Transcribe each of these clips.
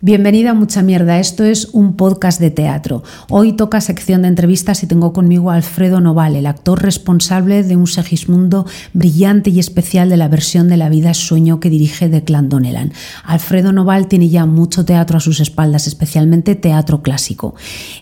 Bienvenida a Mucha Mierda, esto es un podcast de teatro. Hoy toca sección de entrevistas y tengo conmigo a Alfredo Noval, el actor responsable de un Segismundo brillante y especial de la versión de La vida sueño que dirige Declan Donnellan. Alfredo Noval tiene ya mucho teatro a sus espaldas, especialmente teatro clásico.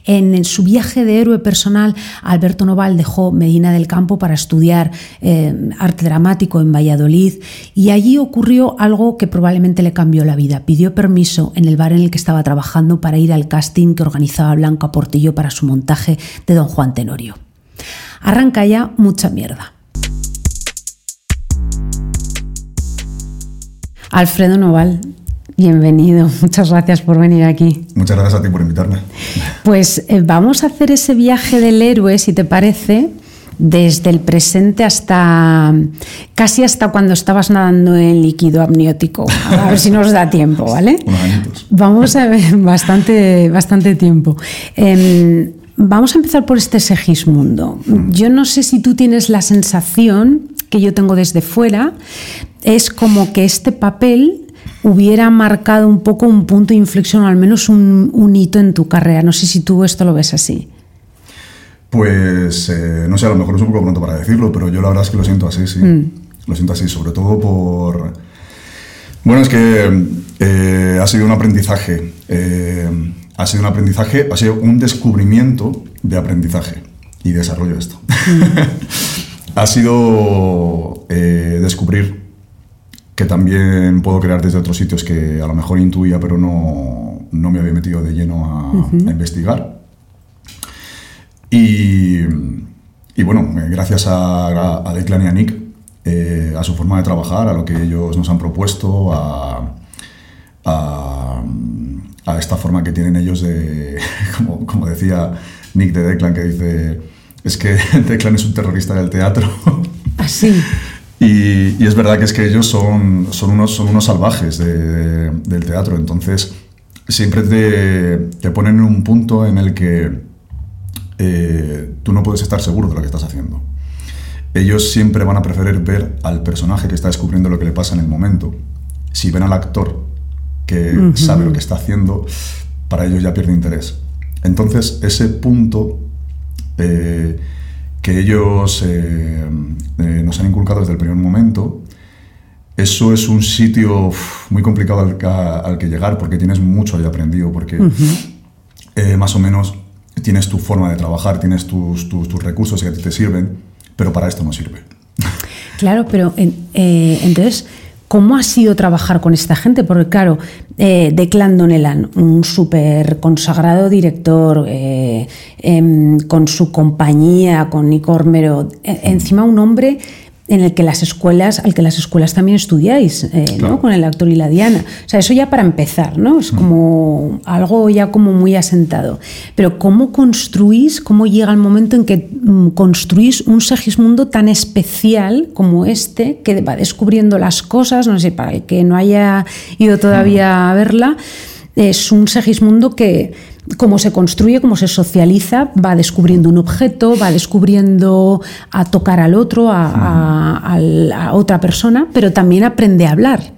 En su viaje de héroe personal, Alberto Noval dejó Medina del Campo para estudiar eh, arte dramático en Valladolid y allí ocurrió algo que probablemente le cambió la vida. Pidió permiso en el en el que estaba trabajando para ir al casting que organizaba Blanca Portillo para su montaje de Don Juan Tenorio. Arranca ya mucha mierda. Alfredo Noval, bienvenido. Muchas gracias por venir aquí. Muchas gracias a ti por invitarme. Pues eh, vamos a hacer ese viaje del héroe, si te parece, desde el presente hasta casi hasta cuando estabas nadando en líquido amniótico. A ver si nos da tiempo, ¿vale? Vamos a ver bastante, bastante tiempo. Em, vamos a empezar por este Segismundo. Mm. Yo no sé si tú tienes la sensación que yo tengo desde fuera, es como que este papel hubiera marcado un poco un punto de inflexión o al menos un, un hito en tu carrera. No sé si tú esto lo ves así. Pues eh, no sé, a lo mejor es un poco pronto para decirlo, pero yo la verdad es que lo siento así, sí. Mm. Lo siento así, sobre todo por... Bueno, es que eh, ha sido un aprendizaje. Eh, ha sido un aprendizaje, ha sido un descubrimiento de aprendizaje y desarrollo esto. Mm. ha sido descubrir que también puedo crear desde otros sitios que a lo mejor intuía, pero no, no me había metido de lleno a, a investigar. Y, bueno, gracias a, a, Declan y a Nick, eh, a su forma de trabajar, a lo que ellos nos han propuesto, a, esta forma que tienen ellos de, como, decía Nick de Declan, que dice, es que Declan es un terrorista del teatro. Así. Y, y, es verdad que es que ellos son, son, unos, son unos salvajes del teatro, entonces siempre te, te ponen en un punto en el que eh, tú no puedes estar seguro de lo que estás haciendo. Ellos siempre van a preferir ver al personaje que está descubriendo lo que le pasa en el momento. Si ven al actor que sabe lo que está haciendo, para ellos ya pierde interés. Entonces, ese punto eh, que ellos eh, nos han inculcado desde el primer momento, eso es un sitio muy complicado al, que llegar porque tienes mucho ahí aprendido, porque más o menos tienes tu forma de trabajar, tienes tus, tus, recursos que a ti te sirven, pero para esto no sirve. Claro, pero eh, entonces, ¿cómo ha sido trabajar con esta gente? Porque claro, eh, Declan Donnellan, un súper consagrado director, eh, em, con su compañía, con Nico Ormero, e, encima un hombre en el que las escuelas, al que las escuelas también estudiáis, eh, ¿no? Con el actor y la Diana. O sea, eso ya para empezar, ¿no? Es como algo ya como muy asentado. Pero ¿cómo construís, cómo llega el momento en que mm, construís un Segismundo tan especial como este, que va descubriendo las cosas, no sé, para el que no haya ido todavía a verla, es un Segismundo que cómo se construye, cómo se socializa, va descubriendo un objeto, va descubriendo a tocar al otro, a, otra persona, pero también aprende a hablar.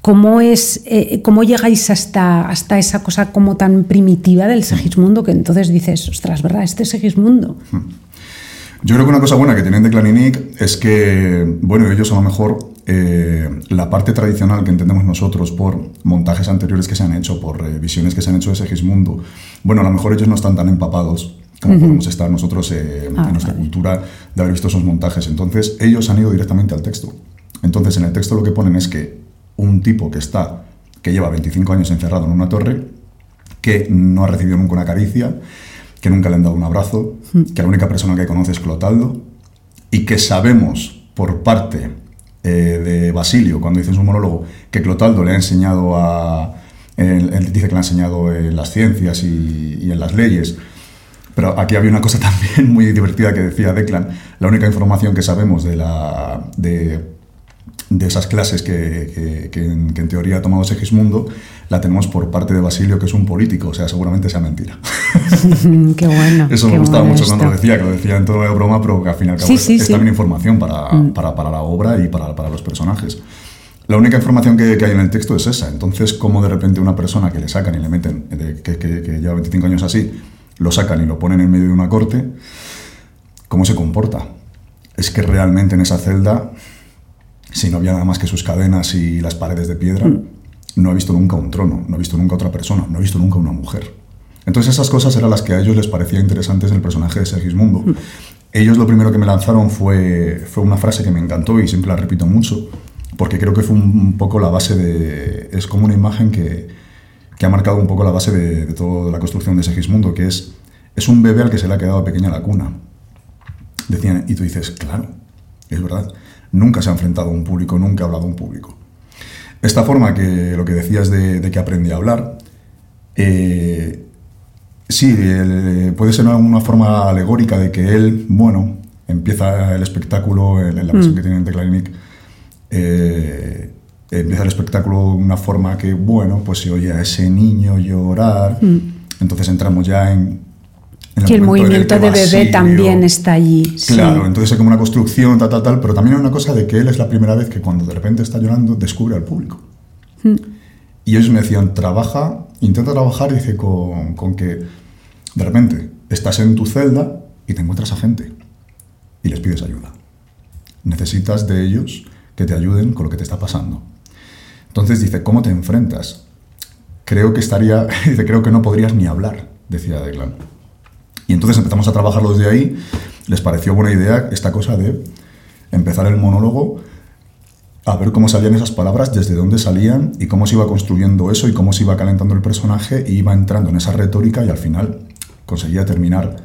¿Cómo, es, eh, ¿Cómo llegáis hasta, hasta esa cosa como tan primitiva del Segismundo que entonces dices, ostras, ¿verdad? Este es Segismundo. Yo creo que una cosa buena que tienen de Claninik es que, bueno, ellos a lo mejor eh, la parte tradicional que entendemos nosotros por montajes anteriores que se han hecho, por eh, visiones que se han hecho de Segismundo, bueno, a lo mejor ellos no están tan empapados como podemos estar nosotros eh, en ah, nuestra cultura de haber visto esos montajes. Entonces, ellos han ido directamente al texto. Entonces, en el texto lo que ponen es que un tipo que está, que lleva 25 años encerrado en una torre, que no ha recibido nunca una caricia, que nunca le han dado un abrazo, que la única persona que conoce es Clotaldo, y que sabemos por parte eh, de Basilio, cuando dice en su monólogo, que Clotaldo le ha enseñado a... Él, dice que le ha enseñado en las ciencias y, en las leyes, pero aquí había una cosa también muy divertida que decía Declan, la única información que sabemos de, la, de, de esas clases que, que, en, teoría ha tomado Segismundo la tenemos por parte de Basilio, que es un político, o sea, seguramente sea mentira. qué bueno. Eso me gustaba mucho cuando lo decía, que lo decía en todo de broma, pero que al final es también información para, mm. para, para, la obra y para, para los personajes. La única información que, hay en el texto es esa. Entonces, ¿cómo de repente una persona que le sacan y le meten, que, que, lleva 25 años así, lo sacan y lo ponen en medio de una corte, ¿cómo se comporta? Es que realmente en esa celda, si no había nada más que sus cadenas y las paredes de piedra, mm. no ha visto nunca un trono, no ha visto nunca otra persona, no ha visto nunca una mujer. Entonces esas cosas eran las que a ellos les parecía interesantes el personaje de Sergismundo. Mm. Ellos lo primero que me lanzaron fue, fue una frase que me encantó y siempre la repito mucho, porque creo que fue un, poco la base de... Es como una imagen que, que ha marcado un poco la base de, toda la construcción de Segismundo, que es, es un bebé al que se le ha quedado pequeña la cuna. Decían, y tú dices, claro, es verdad, nunca se ha enfrentado a un público, nunca ha hablado a un público. Esta forma que lo que decías de, que aprendí a hablar, eh, sí, puede ser una forma alegórica de que él, bueno, empieza el espectáculo en, la versión mm. que tiene en Teclanic, eh, empieza el espectáculo de una forma que, bueno, pues se oye a ese niño llorar, mm. entonces entramos ya en... que el movimiento de bebé también está allí. Claro, entonces es como una construcción, tal, tal, tal, pero también hay una cosa de que él es la primera vez que cuando de repente está llorando descubre al público. Mm. Y ellos me decían, trabaja, intenta trabajar, dice, con, con que de repente estás en tu celda y te encuentras a gente y les pides ayuda. Necesitas de ellos que te ayuden con lo que te está pasando. Entonces dice, ¿cómo te enfrentas? Creo que estaría, dice, creo que no podrías ni hablar, decía Declan. Y entonces empezamos a trabajarlo desde ahí. Les pareció buena idea esta cosa de empezar el monólogo a ver cómo salían esas palabras, desde dónde salían y cómo se iba construyendo eso y cómo se iba calentando el personaje y iba entrando en esa retórica y al final conseguía terminar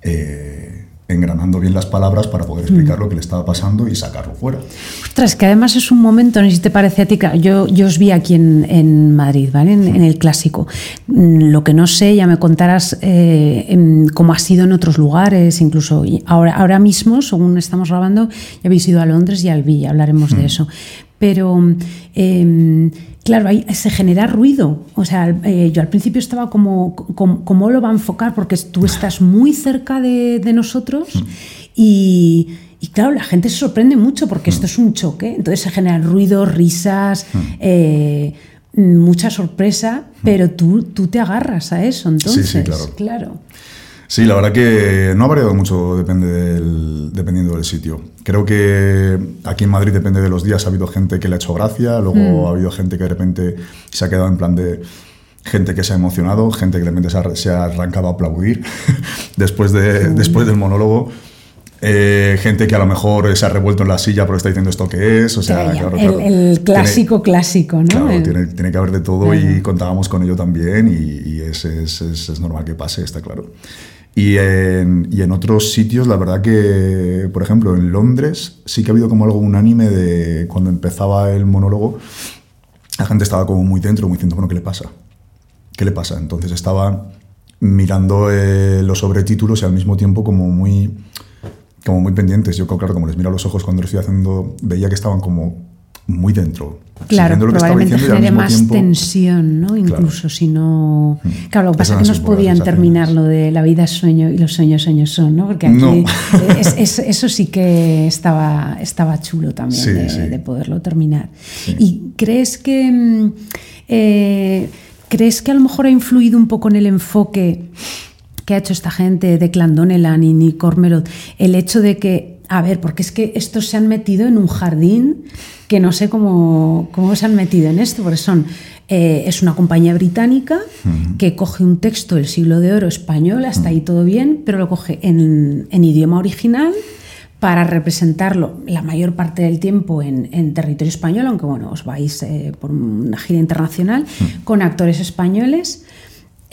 eh, engranando bien las palabras para poder explicar mm. lo que le estaba pasando y sacarlo fuera. Ostras, que además es un momento, no sé si te parece a ti, yo, yo os vi aquí en, Madrid, ¿vale? En, el clásico. Mm, lo que no sé, ya me contarás eh, cómo ha sido en otros lugares, incluso ahora, ahora mismo, según estamos grabando, ya habéis ido a Londres y al Villa, hablaremos de mm. eso. Pero... Em, Claro, ahí se genera ruido. O sea, eh, yo al principio estaba como, ¿cómo lo va a enfocar? Porque tú estás muy cerca de, nosotros mm. y, claro, la gente se sorprende mucho porque esto mm. es un choque. Entonces se genera ruido, risas, mm. eh, mucha sorpresa, pero tú, tú te agarras a eso. Entonces, sí, sí, claro. claro. Sí, la verdad que no ha variado mucho depende del, dependiendo del sitio. Creo que aquí en Madrid depende de los días. Ha habido gente que le ha hecho gracia, luego hmm. ha habido gente que de repente se ha quedado en plan de gente que se ha emocionado, gente que de repente se ha, arrancado a aplaudir después, de, después del monólogo. Eh, gente que a lo mejor se ha revuelto en la silla pero está diciendo esto que es. O sea, el, clásico clásico, ¿no? Claro, tiene, que haber de todo y contábamos con ello también y, es, es, es, normal que pase, está claro. Y en, y en, otros sitios, la verdad que, por ejemplo, en Londres sí que ha habido como algo unánime de cuando empezaba el monólogo, la gente estaba como muy dentro, muy diciendo, bueno, ¿qué le pasa? ¿Qué le pasa? Entonces estaba mirando eh, los sobretítulos y al mismo tiempo como muy, como muy pendientes. Yo, claro, como les miro los ojos cuando lo estoy haciendo, veía que estaban como muy dentro. Claro, probablemente genere más tensión, ¿no? Incluso si no... Mm. Claro, lo que pasa es que no podían terminar lo de la vida es sueño y los sueños sueños son, ¿no? Porque aquí eso sí que estaba, estaba chulo también de, poderlo terminar. ¿Y crees que... Mm, eh, ¿Crees que a lo mejor ha influido un poco en el enfoque que ha hecho esta gente de Clandonelan y Nick Cormerod el hecho de que, a ver, porque es que estos se han metido en un jardín que no sé cómo, cómo se han metido en esto, porque son, eh, es una compañía británica que coge un texto del siglo de oro español, hasta ahí todo bien, pero lo coge en, en idioma original para representarlo la mayor parte del tiempo en, en territorio español, aunque bueno, os vais eh, por una gira internacional, con actores españoles.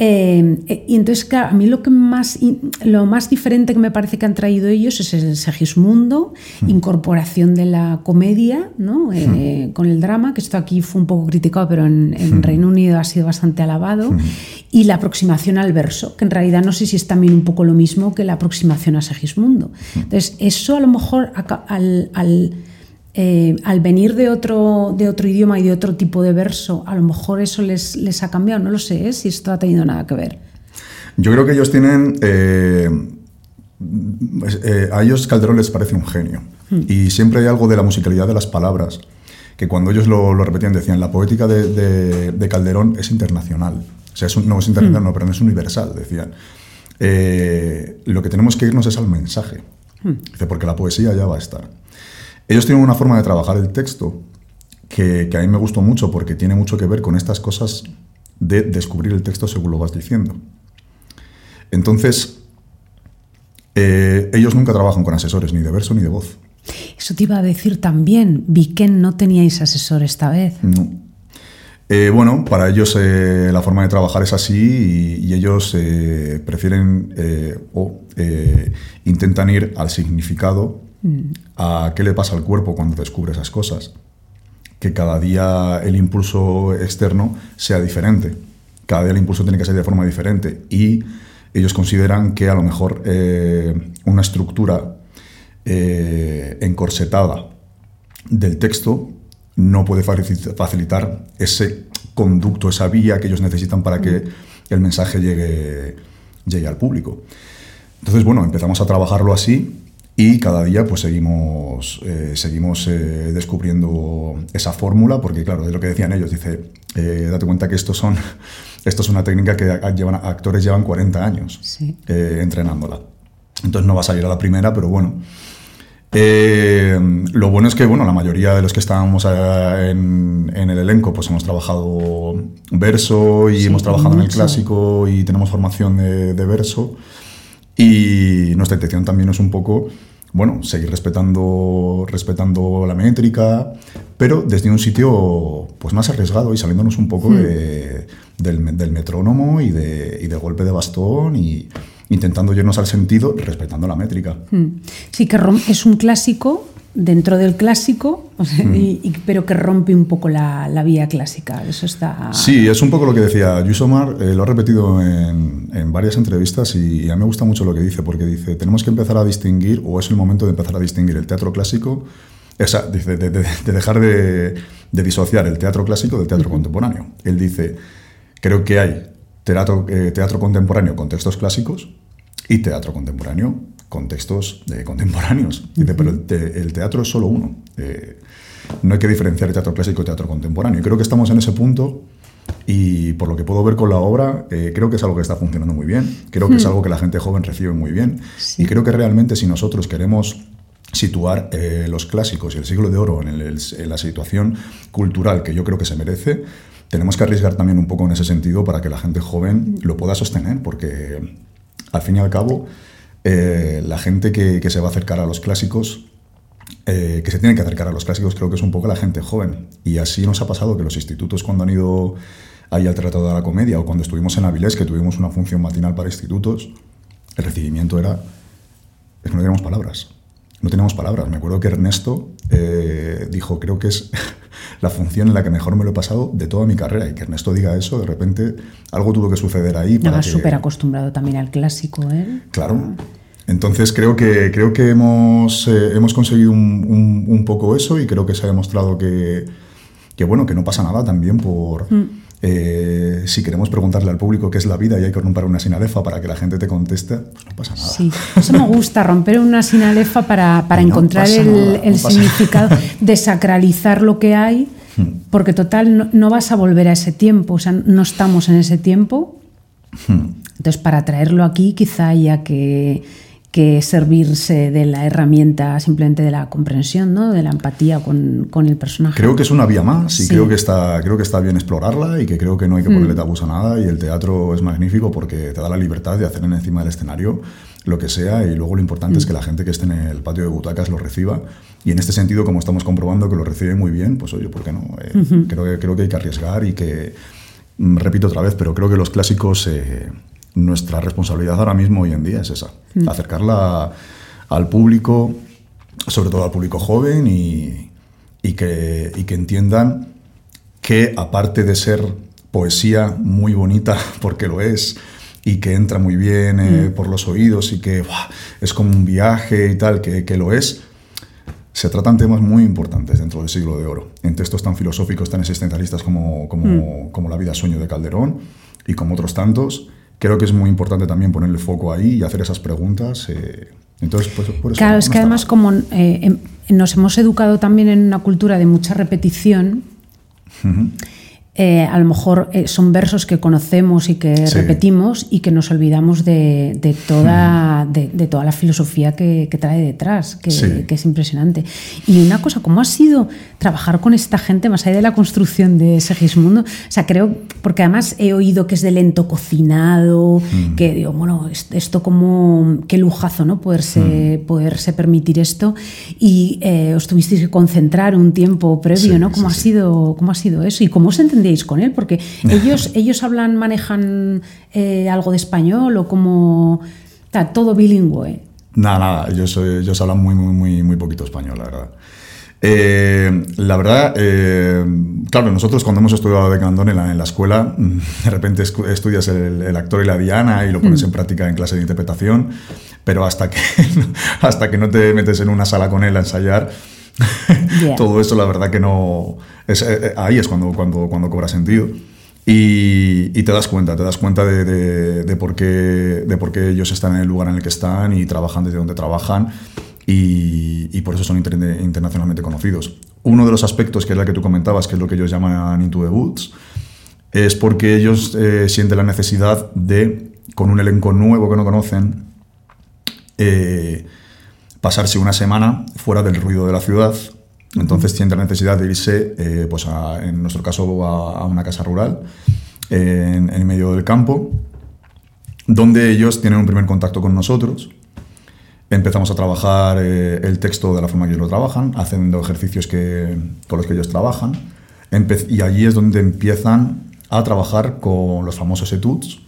Eh, y entonces, claro, a mí lo, que más, lo más diferente que me parece que han traído ellos es el Segismundo, hmm. incorporación de la comedia ¿no? Eh, hmm. con el drama, que esto aquí fue un poco criticado, pero en, hmm. Reino Unido ha sido bastante alabado, y la aproximación al verso, que en realidad no sé si es también un poco lo mismo que la aproximación a Segismundo. Entonces, eso a lo mejor al, al eh, al venir de otro, de otro idioma y de otro tipo de verso, a lo mejor eso les, les ha cambiado, no lo sé ¿eh? si esto ha tenido nada que ver. Yo creo que ellos tienen... Eh, a ellos Calderón les parece un genio. Hmm. Y siempre hay algo de la musicalidad de las palabras que cuando ellos lo, repetían decían, la poética de, Calderón es internacional. O sea, no es internacional, mm. no, pero no es universal, decían. Eh, lo que tenemos que irnos es al mensaje. Mm. Dice, porque la poesía ya va a estar. Ellos tienen una forma de trabajar el texto que, a mí me gustó mucho porque tiene mucho que ver con estas cosas de descubrir el texto según lo vas diciendo. Entonces, eh, ellos nunca trabajan con asesores, ni de verso ni de voz. Eso te iba a decir también. Vi que no teníais asesor esta vez. No. Eh, bueno, para ellos eh, la forma de trabajar es así y, ellos prefieren o intentan ir al significado, a qué le pasa al cuerpo cuando descubre esas cosas. Que cada día el impulso externo sea diferente. Cada día el impulso tiene que ser de forma diferente. Y ellos consideran que a lo mejor eh, una estructura eh, encorsetada del texto no puede facilitar ese conducto, esa vía que ellos necesitan para que el mensaje llegue, llegue al público. Entonces, bueno, empezamos a trabajarlo así y cada día pues seguimos, eh, seguimos descubriendo esa fórmula, porque claro, de lo que decían ellos, dice, date cuenta que estos son esto es una técnica que llevan, actores llevan 40 años eh, entrenándola. Entonces no va a salir a la primera, pero bueno. Eh, lo bueno es que bueno, la mayoría de los que estábamos eh, en, el elenco pues hemos trabajado verso y hemos trabajado en el clásico y tenemos formación de, de verso. Y nuestra intención también es un poco bueno, seguir respetando, respetando la métrica, pero desde un sitio pues, más arriesgado y saliéndonos un poco hmm. del, metrónomo y de, golpe de bastón y intentando irnos al sentido respetando la métrica. Hmm. Sí, que es un clásico dentro del clásico, pero que rompe un poco la, vía clásica. Eso está. Sí, es un poco lo que decía Yusomar, eh, lo ha repetido en, varias entrevistas y, a mí me gusta mucho lo que dice, porque dice: tenemos que empezar a distinguir, o es el momento de empezar a distinguir el teatro clásico, esa, dice, de, dejar de, disociar el teatro clásico del teatro contemporáneo. Él dice: creo que hay teatro, eh, teatro contemporáneo con textos clásicos y teatro contemporáneo contextos de contemporáneos. pero el, teatro es solo uno. Eh, no hay que diferenciar el teatro clásico y teatro contemporáneo. Y creo que estamos en ese punto y por lo que puedo ver con la obra, eh, creo que es algo que está funcionando muy bien. Creo que es hmm. algo que la gente joven recibe muy bien. Y creo que realmente si nosotros queremos situar eh, los clásicos y el siglo de oro en, en, la situación cultural que yo creo que se merece, tenemos que arriesgar también un poco en ese sentido para que la gente joven lo pueda sostener, porque al fin y al cabo eh, la gente que, se va a acercar a los clásicos, eh, que se tiene que acercar a los clásicos, creo que es un poco la gente joven. Y así nos ha pasado que los institutos cuando han ido ahí al Tratado de la Comedia o cuando estuvimos en Avilés, que tuvimos una función matinal para institutos, el recibimiento era... Es que no teníamos palabras. No teníamos palabras. Me acuerdo que Ernesto eh, dijo, creo que es la función en la que mejor me lo he pasado de toda mi carrera. Y que Ernesto diga eso, de repente algo tuvo que suceder ahí. Estaba súper acostumbrado también al clásico, ¿eh? Claro. Entonces creo que, creo que hemos, eh, hemos conseguido un, un, poco eso y creo que se ha demostrado que, que bueno, que no pasa nada también por... Mm. Eh, si queremos preguntarle al público qué es la vida y hay que romper una sinalefa para que la gente te conteste, pues no pasa nada. Sí, eso me gusta, romper una sinalefa para, para encontrar el, significado, desacralizar lo que hay, hmm. porque total no, vas a volver a ese tiempo, o sea, no estamos en ese tiempo. Hmm. Entonces, para traerlo aquí, quizá haya que que servirse de la herramienta simplemente de la comprensión, ¿no? de la empatía con, con el personaje. Creo que es una vía más y creo, que está, creo que está bien explorarla y que creo que no hay que ponerle mm. tabús a nada y el teatro es magnífico porque te da la libertad de hacer en encima del escenario lo que sea y luego lo importante es mm. que la gente que esté en el patio de butacas lo reciba y en este sentido como estamos comprobando que lo recibe muy bien, pues oye, ¿por qué no? Eh, creo, que, creo que hay que arriesgar y que, mm, repito otra vez, pero creo que los clásicos... Eh, nuestra responsabilidad ahora mismo, hoy en día, es esa, mm. acercarla al público, sobre todo al público joven, y, que, que entiendan que aparte de ser poesía muy bonita, porque lo es, y que entra muy bien eh, mm. por los oídos y que es como un viaje y tal, que, que, lo es, se tratan temas muy importantes dentro del siglo de oro, en textos tan filosóficos, tan existencialistas como, como, mm. como La vida sueño de Calderón y como otros tantos, creo que es muy importante también ponerle foco ahí y hacer esas preguntas. Eh, entonces, pues, por eso claro, es que además como eh, em, nos hemos educado también en una cultura de mucha repetición, eh, a lo mejor eh, son versos que conocemos y que repetimos y que nos olvidamos de, toda, de, toda la filosofía que, trae detrás, que, es impresionante. Y una cosa, ¿cómo ha sido trabajar con esta gente más allá de la construcción de Segismundo? O sea, creo, porque además he oído que es de lento cocinado, que digo, bueno, esto como, qué lujazo, ¿no? Poderse, poderse permitir esto. Y eh, os tuvisteis que concentrar un tiempo previo, ¿no? ¿Cómo, ha sido, ¿Cómo ha sido eso? ¿Y cómo se con él? Porque ellos, ellos hablan, manejan eh, algo de español o como todo bilingüe. Nada, nada, ellos, ellos hablan muy, muy, muy, muy poquito español, la verdad. Eh, la verdad, eh, claro, nosotros cuando hemos estudiado de Candón en la, escuela, de repente estudias el, actor y la diana y lo pones mm. en práctica en clase de interpretación, pero hasta que, hasta que no te metes en una sala con él a ensayar, todo eso la verdad que no, eh, eh, ahí es cuando, cuando, cuando cobra sentido. Y, te das cuenta, te das cuenta de, de, por qué, de por qué ellos están en el lugar en el que están y trabajan desde donde trabajan y, y por eso son internacionalmente conocidos. Uno de los aspectos, que es la que tú comentabas, que es lo que ellos llaman Into the Woods, es porque ellos eh, sienten la necesidad de, con un elenco nuevo que no conocen, pasarse una semana fuera del ruido de la ciudad, entonces tienen la necesidad de irse, eh, pues en nuestro caso, a, una casa rural, en, el medio del campo, donde ellos tienen un primer contacto con nosotros. Empezamos a trabajar eh, el texto de la forma que ellos lo trabajan, haciendo ejercicios que, con los que ellos trabajan. y allí es donde empiezan a trabajar con los famosos etudes,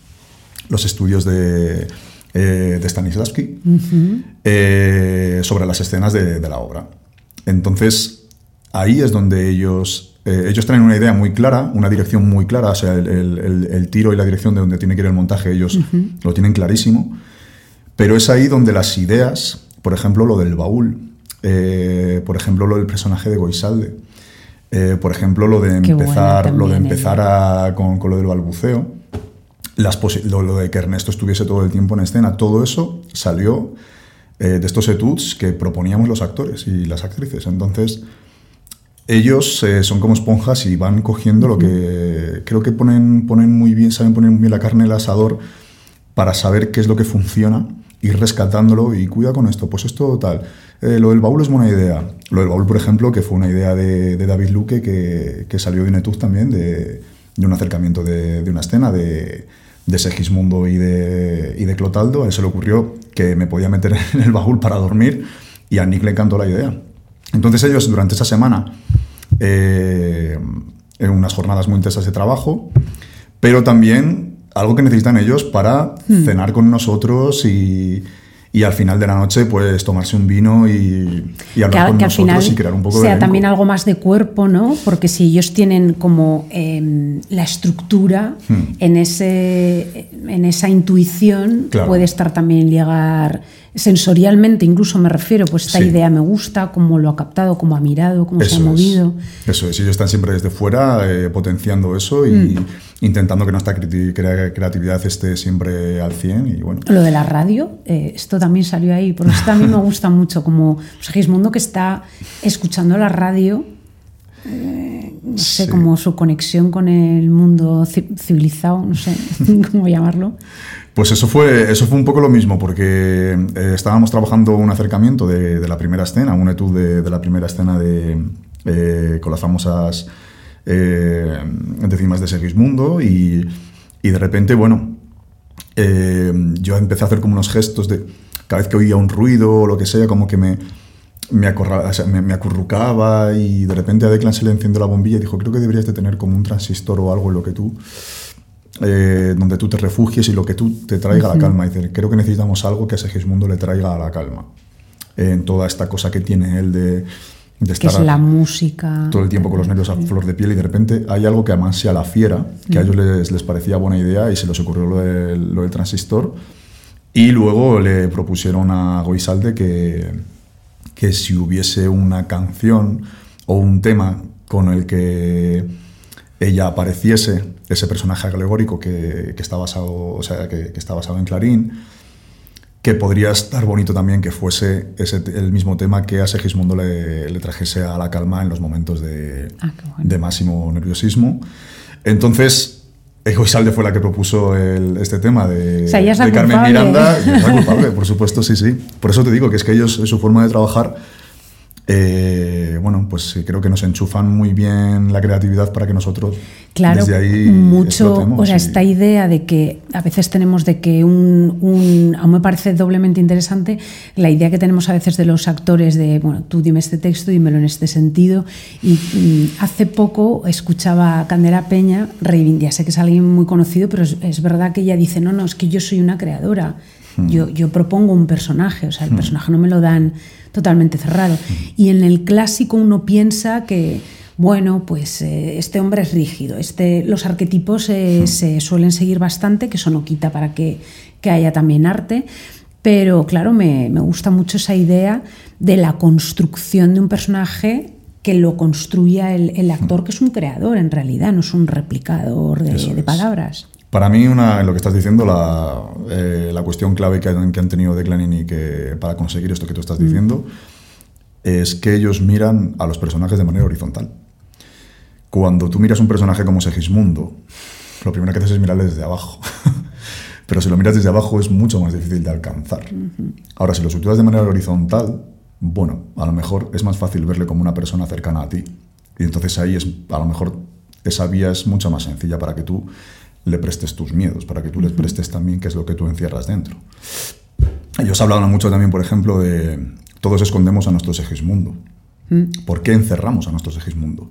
los estudios de, eh, de Stanislavski, sobre las escenas de la obra. Entonces, ahí es donde ellos, eh, ellos traen una idea muy clara, una dirección muy clara, o sea, el, tiro y la dirección de donde tiene que ir el montaje, ellos lo tienen clarísimo, pero es ahí donde las ideas, por ejemplo, lo del baúl, eh, por ejemplo, lo del personaje de Goisalde, eh, por ejemplo, lo de empezar, lo de empezar con, lo del balbuceo, las lo de que Ernesto estuviese todo el tiempo en escena, todo eso salió eh, de estos etudes que proponíamos los actores y las actrices. Entonces, ellos eh, son como esponjas y van cogiendo lo que creo que ponen, ponen muy bien, saben poner muy bien la carne en el asador para saber qué es lo que funciona, ir rescatándolo y cuida con esto, pues esto tal. Eh, lo del baúl es buena idea. Lo del baúl, por ejemplo, que fue una idea de, David Luque que, que, salió de un etude también, de, de un acercamiento de, de una escena de de Segismundo y de, y de Clotaldo, a él se le ocurrió que me podía meter en el baúl para dormir y a Nick le encantó la idea. Entonces ellos durante esa semana, eh, en unas jornadas muy intensas de trabajo, pero también algo que necesitan ellos para hmm. cenar con nosotros y, y al final de la noche pues tomarse un vino y, y hablar con nosotros y crear un poco sea también algo más de cuerpo, ¿no? Porque si ellos tienen como em, la estructura hmm. en, ese, en esa intuición, puede estar también llegar sensorialmente, incluso me refiero, pues esta idea me gusta, cómo lo ha captado, cómo ha mirado, cómo se ha movido. Eso es, ellos están siempre desde fuera eh, potenciando eso y mm. intentando que nuestra creatividad esté siempre al 100 y bueno. Lo de la radio, eh, esto también salió ahí, porque esto a mí me gusta mucho, como Segismundo que está escuchando la radio eh, no sé, como su conexión con el mundo civilizado, no sé cómo llamarlo. Pues eso fue, eso fue un poco lo mismo, porque eh, estábamos trabajando un acercamiento de, la primera escena, un etude de, la primera escena de, eh, con las famosas décimas de Segismundo y, y de repente, bueno, yo empecé a hacer como unos gestos de cada vez que oía un ruido o lo que sea, como que me, me, me, acurrucaba y de repente a Declan se le encendió la bombilla y dijo, creo que deberías de tener como un transistor o algo en lo que tú eh, donde tú te refugies y lo que tú te traiga la calma. Y dice, creo que necesitamos algo que a Segismundo le traiga a la calma. en toda esta cosa que tiene él de, de estar... Que es la música. Todo el tiempo con los nervios a flor de piel y de repente hay algo que además sea la fiera, que a ellos les, les, parecía buena idea y se les ocurrió lo del, lo del transistor. Y luego le propusieron a Goisalde que, que si hubiese una canción o un tema con el que ella apareciese, ese personaje alegórico que, está, basado, o sea, que, está basado en Clarín, que podría estar bonito también que fuese ese, el mismo tema que a Segismundo le, le, trajese a la calma en los momentos de, ah, de máximo nerviosismo. Entonces, Salde fue la que propuso este tema de, Carmen Miranda y es culpable, por supuesto, sí, sí. Por eso te digo que es que ellos, su forma de trabajar eh, bueno, pues creo que nos enchufan muy bien la creatividad para que nosotros claro, desde ahí mucho, o sea, esta idea de que a veces tenemos de que un, un, aún me parece doblemente interesante la idea que tenemos a veces de los actores de, bueno, tú dime este texto, dímelo en este sentido. Y, hace poco escuchaba a Candela Peña, sé que es alguien muy conocido, pero es, verdad que ella dice, no, no, es que yo soy una creadora. Yo, yo propongo un personaje, o sea, el personaje no me lo dan totalmente cerrado. Y en el clásico uno piensa que, bueno, pues eh, este hombre es rígido, este, los arquetipos eh, se suelen seguir bastante, que eso no quita para que, haya también arte. Pero claro, me, gusta mucho esa idea de la construcción de un personaje que lo construya el, actor, que es un creador en realidad, no es un replicador de, palabras. Para mí, una, lo que estás diciendo, la, eh, la cuestión clave que han, que han tenido Declan y que para conseguir esto que tú estás diciendo es que ellos miran a los personajes de manera horizontal. Cuando tú miras un personaje como Segismundo, lo primero que haces es mirarle desde abajo. Pero si lo miras desde abajo es mucho más difícil de alcanzar. Ahora, si lo sitúas de manera horizontal, bueno, a lo mejor es más fácil verle como una persona cercana a ti. Y entonces ahí es, a lo mejor esa vía es mucho más sencilla para que tú le prestes tus miedos, para que tú les prestes también qué es lo que tú encierras dentro. Ellos hablaban mucho también, por ejemplo, de todos escondemos a nuestro Segismundo. Mm. ¿Por qué encerramos a nuestro Segismundo?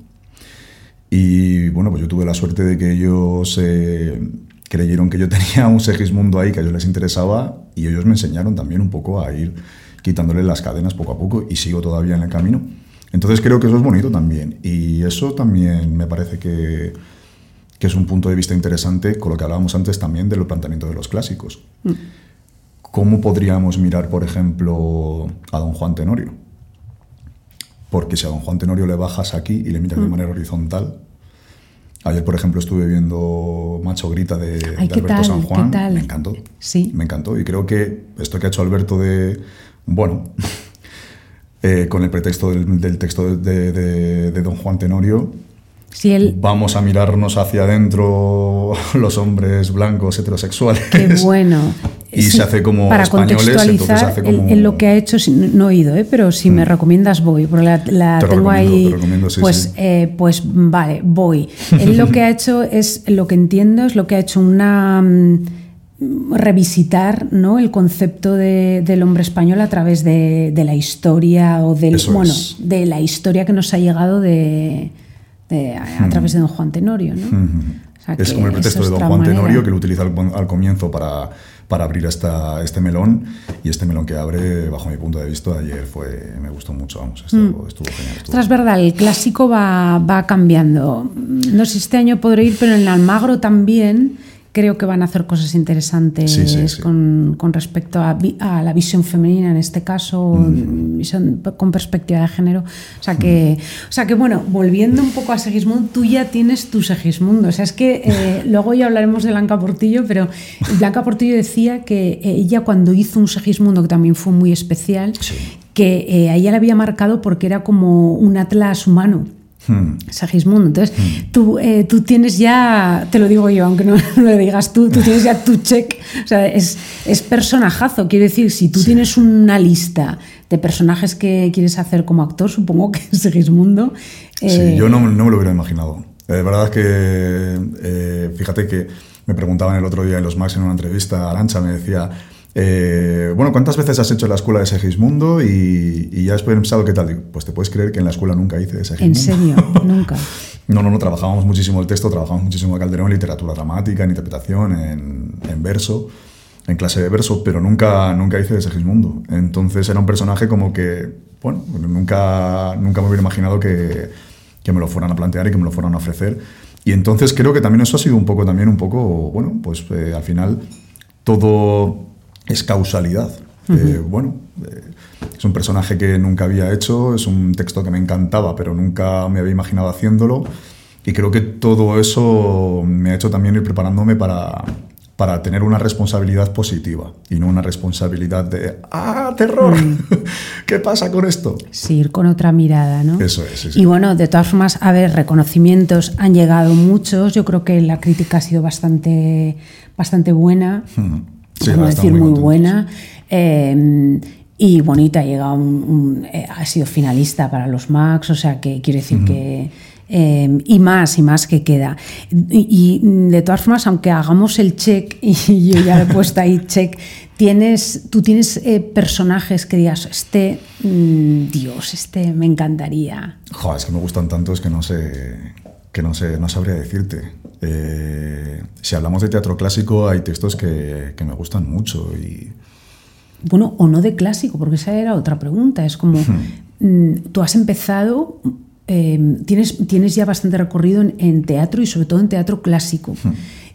Y bueno, pues yo tuve la suerte de que ellos eh, creyeron que yo tenía un Segismundo ahí que a ellos les interesaba y ellos me enseñaron también un poco a ir quitándole las cadenas poco a poco y sigo todavía en el camino. Entonces creo que eso es bonito también y eso también me parece que que es un punto de vista interesante con lo que hablábamos antes también del planteamiento de los clásicos. Mm. ¿Cómo podríamos mirar, por ejemplo, a don Juan Tenorio? Porque si a don Juan Tenorio le bajas aquí y le miras de mm. manera horizontal, Ayer, por ejemplo, estuve viendo Macho Grita de, Alberto San Juan. Me encantó. Sí. Me encantó. Y creo que esto que ha hecho Alberto de. Bueno, eh, con el pretexto del, texto de, Don Juan Tenorio, Vamos a mirarnos hacia adentro los hombres blancos heterosexuales. Qué bueno. y se hace como para españoles, contextualizar En, lo que ha hecho no he oído ¿eh? pero si me mm. recomiendas voy porque la, tengo ahí pues eh, pues vale voy él lo que ha hecho es lo que entiendo es lo que ha hecho una mm, revisitar ¿no? el concepto del hombre español a través de, la historia o del bueno de la historia que nos ha llegado de a, través de don Juan Tenorio. ¿no? es como el pretexto de don Juan Tenorio que lo utiliza al, comienzo para, para abrir esta, este melón y este melón que abre, bajo mi punto de vista, ayer fue, me gustó mucho, vamos, estuvo, mm. estuvo genial. es verdad, el clásico va, va cambiando. No sé si este año podré ir, pero en Almagro también creo que van a hacer cosas interesantes Con, respecto a, la visión femenina en este caso, mm. con perspectiva de género. O sea, que, mm. o sea que, bueno, volviendo un poco a Segismundo, tú ya tienes tu Segismundo. O sea, es que eh, luego ya hablaremos de Blanca Portillo, pero Blanca Portillo decía que ella cuando hizo un Segismundo, que también fue muy especial, que eh, a ella le había marcado porque era como un atlas humano. Hmm. Sagismundo. Entonces, hmm. tú, eh, tú tienes ya, te lo digo yo, aunque no, lo digas tú, tú tienes ya tu check. O sea, es, es personajazo. Quiero decir, si tú tienes una lista de personajes que quieres hacer como actor, supongo que Segismundo. sí, eh, yo no, no, me lo hubiera imaginado. La eh, verdad es que, fíjate que me preguntaban el otro día en los Max en una entrevista, Arancha me decía eh, bueno, ¿cuántas veces has hecho la escuela de Segismundo y, y ya has pensado qué tal? pues te puedes creer que en la escuela nunca hice de Segismundo. ¿En serio? ¿Nunca? no, no, no, trabajábamos muchísimo el texto, trabajábamos muchísimo Calderón en literatura dramática, en interpretación, en, verso, en clase de verso, pero nunca, nunca hice de Segismundo. Entonces era un personaje como que, bueno, nunca, nunca me hubiera imaginado que, que me lo fueran a plantear y que me lo fueran a ofrecer. Y entonces creo que también eso ha sido un poco, también un poco, bueno, pues eh, al final todo es causalidad. Eh, bueno, eh, es un personaje que nunca había hecho, es un texto que me encantaba, pero nunca me había imaginado haciéndolo. Y creo que todo eso me ha hecho también ir preparándome para, para tener una responsabilidad positiva y no una responsabilidad de ¡ah, terror! Mm. ¿Qué pasa con esto? Sí, ir con otra mirada, ¿no? Eso es. Y bueno, de todas formas, a ver, reconocimientos han llegado muchos. Yo creo que la crítica ha sido bastante, bastante buena, mm. Sí, decir muy, buena. Eh, y bonita, ha llegado un, eh, ha sido finalista para los Max, o sea que quiere decir que Em, y más y más que queda. Y, de todas formas, aunque hagamos el check, y yo ya he puesto ahí check, tienes, tú tienes eh, personajes que digas, este, mm, Dios, este me encantaría. Joder, es que me gustan tantos que no sé, que no sé, no sabría decirte. Eh, si hablamos de teatro clásico, hay textos que, que me gustan mucho y... Bueno, o no de clásico, porque esa era otra pregunta. Es como, mm, tú has empezado Em, tienes, tienes ya bastante recorrido en, teatro y sobre todo en teatro clásico.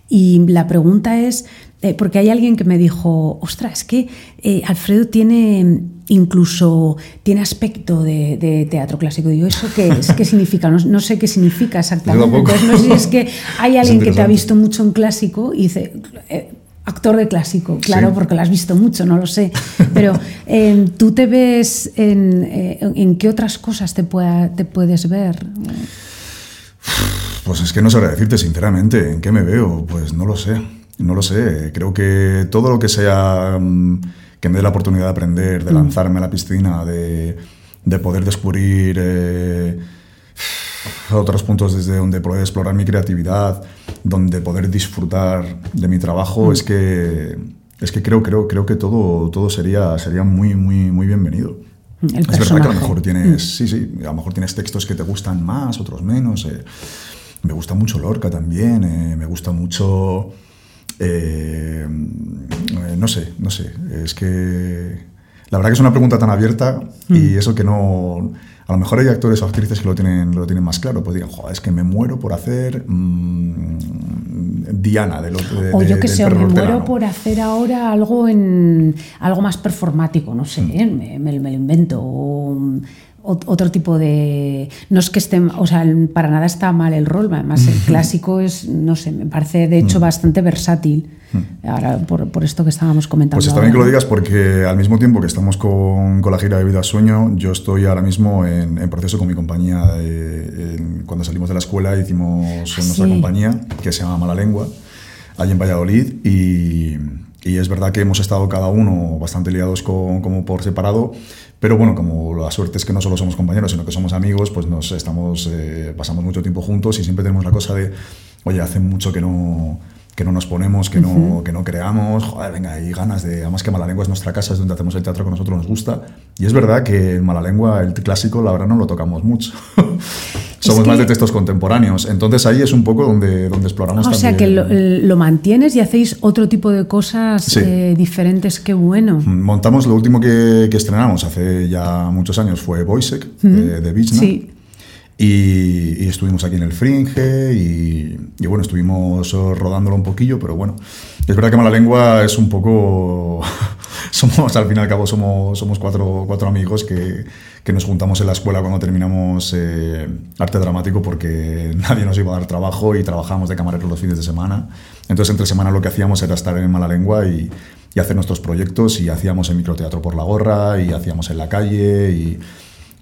Y la pregunta es, eh, porque hay alguien que me dijo, ostras, es que eh, Alfredo tiene incluso, tiene aspecto de, teatro clásico. Digo, ¿eso qué es? ¿Qué significa? No, sé qué significa exactamente. Entonces, no sé si es que hay alguien que te ha visto mucho en clásico y dice, eh, actor de clásico, claro, porque lo has visto mucho, no lo sé. Pero tú te ves en, eh, en, qué otras cosas te, pueda, te puedes ver. Pues es que no sabría decirte sinceramente en qué me veo, pues no lo sé, no lo sé. Creo que todo lo que sea mm, que me dé la oportunidad de aprender, de mm. lanzarme a la piscina, de, de poder descubrir eh, otros puntos desde donde poder explorar mi creatividad, donde poder disfrutar de mi trabajo, mm. es que es que creo, creo, creo que todo, todo sería, sería muy, muy, muy bienvenido. es verdad que a lo mejor tienes, mm. sí, sí, a lo mejor tienes textos que te gustan más, otros menos. Eh. Me gusta mucho Lorca también, eh, me gusta mucho, eh, no sé, no sé, es que la verdad que es una pregunta tan abierta y mm. eso que no a lo mejor hay actores o actrices que lo tienen, lo tienen más claro, pues digan, joder, es que me muero por hacer mmm, Diana de, lo, de O yo que sé, me muero por hacer ahora algo en algo más performático, no sé, mm. ¿eh? me, me, lo invento. O, otro tipo de... No es que esté, o sea, para nada está mal el rol, además el clásico es, no sé, me parece de hecho bastante versátil. Ahora, por, por, esto que estábamos comentando. Pues está bien que lo digas porque al mismo tiempo que estamos con, con la gira de Vida Sueño, yo estoy ahora mismo en, en proceso con mi compañía. cuando salimos de la escuela hicimos ah, nuestra compañía que se llama Mala Lengua, allí en Valladolid y, y es verdad que hemos estado cada uno bastante liados con, como por separado, pero bueno, como la suerte es que no solo somos compañeros, sino que somos amigos, pues nos estamos, eh, pasamos mucho tiempo juntos y siempre tenemos la cosa de, oye, hace mucho que no que no nos ponemos, que, no, que no creamos, joder, venga, hay ganas de, además que Malalengua es nuestra casa, es donde hacemos el teatro que a nosotros nos gusta, y es verdad que en Malalengua el clásico, la verdad, no lo tocamos mucho. Somos más de textos contemporáneos, entonces ahí es un poco donde, donde exploramos o también. Sea, que lo, mantienes y hacéis otro tipo de cosas eh, diferentes, qué bueno. Mm, montamos, lo último que, que estrenamos hace ya muchos años fue Boisek, de, de Sí. Y, estuvimos aquí en el Fringe y, bueno, estuvimos rodándolo un poquillo, pero bueno, es verdad que Mala Lengua es un poco... somos, al fin y al cabo, somos, somos cuatro, cuatro amigos que, que nos juntamos en la escuela cuando terminamos eh, arte dramático porque nadie nos iba a dar trabajo y trabajábamos de camareros los fines de semana. Entonces, entre semana lo que hacíamos era estar en Mala Lengua y, y hacer nuestros proyectos y hacíamos el microteatro por la gorra y hacíamos en la calle y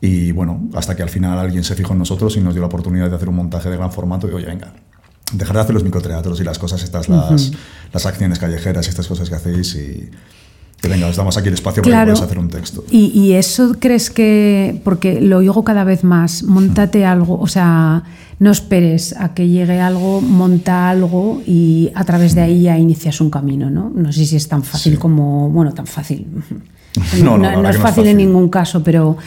y bueno, hasta que al final alguien se fijó en nosotros y nos dio la oportunidad de hacer un montaje de gran formato y oye, venga, dejar de hacer los microteatros y las cosas estas, las, las acciones callejeras y estas cosas que hacéis y que venga, os damos aquí el espacio para que hacer un texto. Y, y, eso crees que, porque lo oigo cada vez más, montate algo, o sea, no esperes a que llegue algo, monta algo y a través de ahí ya inicias un camino, ¿no? No sé si es tan fácil como, bueno, tan fácil. no, no, no, es fácil en ningún caso, pero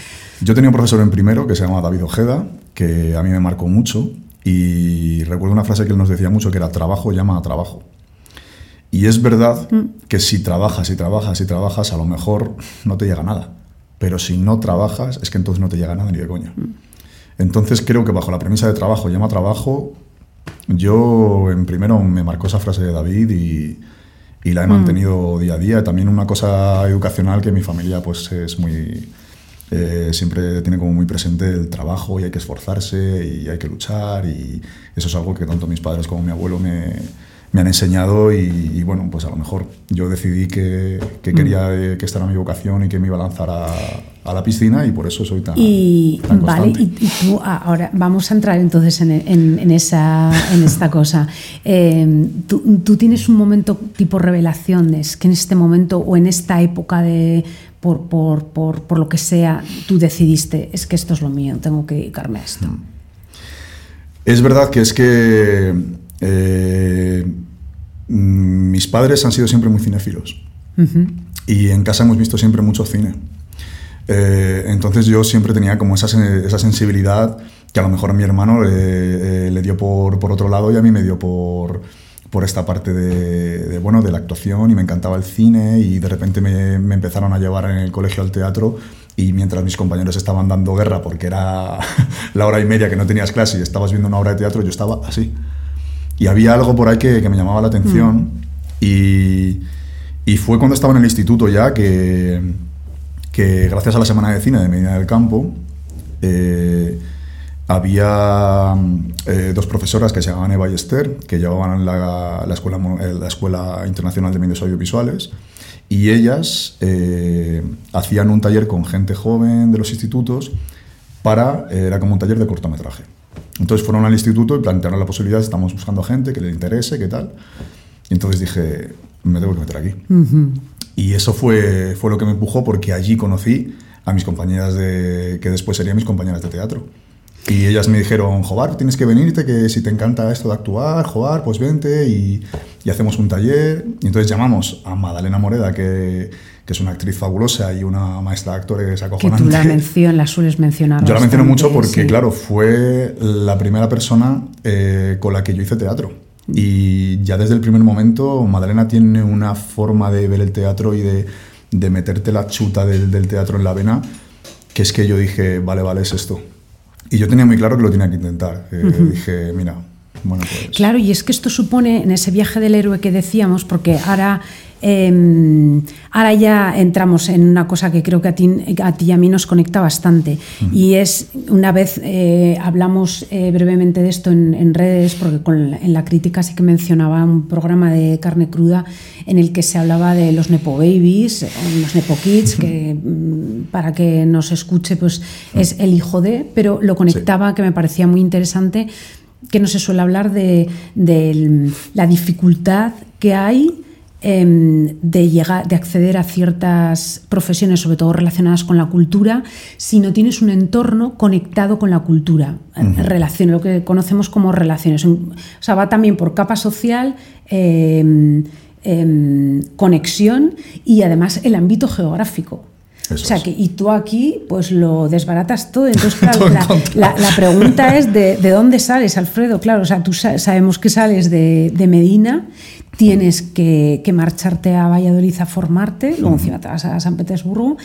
yo tenía un profesor en primero que se llama David Ojeda, que a mí me marcó mucho y recuerdo una frase que él nos decía mucho que era trabajo llama a trabajo. Y es verdad mm. que si trabajas y trabajas y trabajas, a lo mejor no te llega nada. Pero si no trabajas, es que entonces no te llega nada ni de coña. Mm. Entonces creo que bajo la premisa de trabajo llama a trabajo, yo en primero me marcó esa frase de David y, y la he mm. mantenido día a día. También una cosa educacional que mi familia pues es muy eh, siempre tiene como muy presente el trabajo y hay que esforzarse y hay que luchar y eso es algo que tanto mis padres como mi abuelo me, me han enseñado y, bueno, pues a lo mejor yo decidí que, que quería mm. que esta era mi vocación y que me iba a lanzar a, a la piscina y por eso soy tan, y, Vale, y, tú ahora vamos a entrar entonces en, en, esa, en esta cosa. Eh, tú, tú, tienes un momento tipo revelación, es que en este momento o en esta época de... Por, por, por, por lo que sea, tú decidiste, es que esto es lo mío, tengo que dedicarme a esto. Mm. Es verdad que es que eh, mis padres han sido siempre muy cinéfilos y en casa hemos visto siempre mucho cine. Eh, entonces yo siempre tenía como esa, esa, sensibilidad que a lo mejor a mi hermano le, eh, dio por, por, otro lado y a mí me dio por, por esta parte de, bueno, de la actuación y me encantaba el cine y de repente me, me, empezaron a llevar en el colegio al teatro y mientras mis compañeros estaban dando guerra porque era la hora y media que no tenías clase y estabas viendo una obra de teatro, yo estaba así. Y había algo por ahí que, que me llamaba la atención. Mm. Y, y, fue cuando estaba en el instituto ya que, que gracias a la Semana de Cine de Medina del Campo, eh, había eh, dos profesoras que se llamaban Eva y Esther, que llevaban la, la, escuela, eh, la Escuela Internacional de Medios Audiovisuales, y ellas hacían un taller con gente joven de los institutos para, era como un taller de cortometraje. Entonces fueron al instituto y plantearon la posibilidad, estamos buscando gente que le interese, qué tal. Y entonces dije, me tengo que meter aquí. Y eso fue, fue lo que me empujó porque allí conocí a mis compañeras de, que después serían mis compañeras de teatro. Y ellas me dijeron, Jobar, tienes que venirte, que si te encanta esto de actuar, Jobar, pues vente y, y hacemos un taller. Y entonces llamamos a Madalena Moreda, que, que es una actriz fabulosa y una maestra de actores acojonante. Que tú la, mención, la sueles mencionar. Yo la menciono mucho porque, claro, fue la primera persona eh, con la que yo hice teatro. Y ya desde el primer momento, Madalena tiene una forma de ver el teatro y de, de meterte la chuta del, del, teatro en la vena, que es que yo dije, vale, vale, es esto. Y yo tenía muy claro que lo tenía que intentar. Eh, Dije, mira, bueno, pues... Claro, y es que esto supone, en ese viaje del héroe que decíamos, porque ahora Em, ahora ya entramos en una cosa que creo que a ti, a ti y a mí nos conecta bastante y es, una vez eh, hablamos eh, brevemente de esto en, redes, porque en la crítica sí que mencionaba un programa de carne cruda en el que se hablaba de los Nepo Babies, los Nepo Kids, que mm, para que nos escuche pues es el hijo de, pero lo conectaba que me parecía muy interesante que no se suele hablar de, de la dificultad que hay de, llegar, de acceder a ciertas profesiones, sobre todo relacionadas con la cultura, si no tienes un entorno conectado con la cultura. Relación, lo que conocemos como relaciones. O sea, va también por capa social, em, em, conexión y además el ámbito geográfico. O sea, que, y tú aquí pues lo desbaratas todo. Entonces, claro, la, pregunta es de, de, dónde sales, Alfredo. Claro, o sea, tú sabemos que sales de, de Medina tienes que, marcharte a Valladolid a formarte, luego encima te vas a San Petersburgo,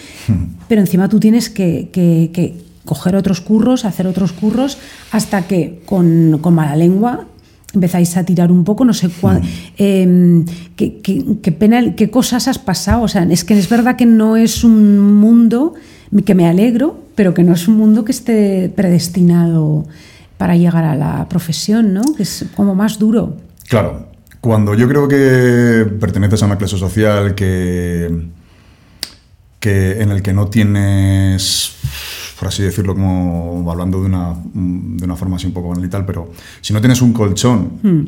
pero encima tú tienes que, coger otros curros, hacer otros curros, hasta que con, mala lengua empezáis a tirar un poco, no sé cuál, em, qué, pena, qué cosas has pasado. O sea, es que es verdad que no es un mundo que me alegro, pero que no es un mundo que esté predestinado para llegar a la profesión, ¿no? Que es como más duro. Claro, cuando yo creo que perteneces a una clase social que, que en el que no tienes, por así decirlo, como hablando de una, de una forma así un poco banal y tal, pero si no tienes un colchón hmm.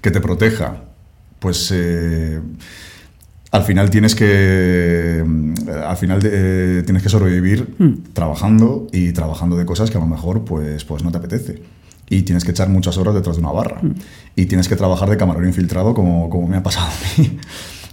que te proteja, pues eh, al final tienes que al final eh, tienes que sobrevivir hmm. trabajando y trabajando de cosas que a lo mejor pues, pues no te apetece y tienes que echar muchas horas detrás de una barra. Mm. Y tienes que trabajar de camarero infiltrado como, como me ha pasado a mí.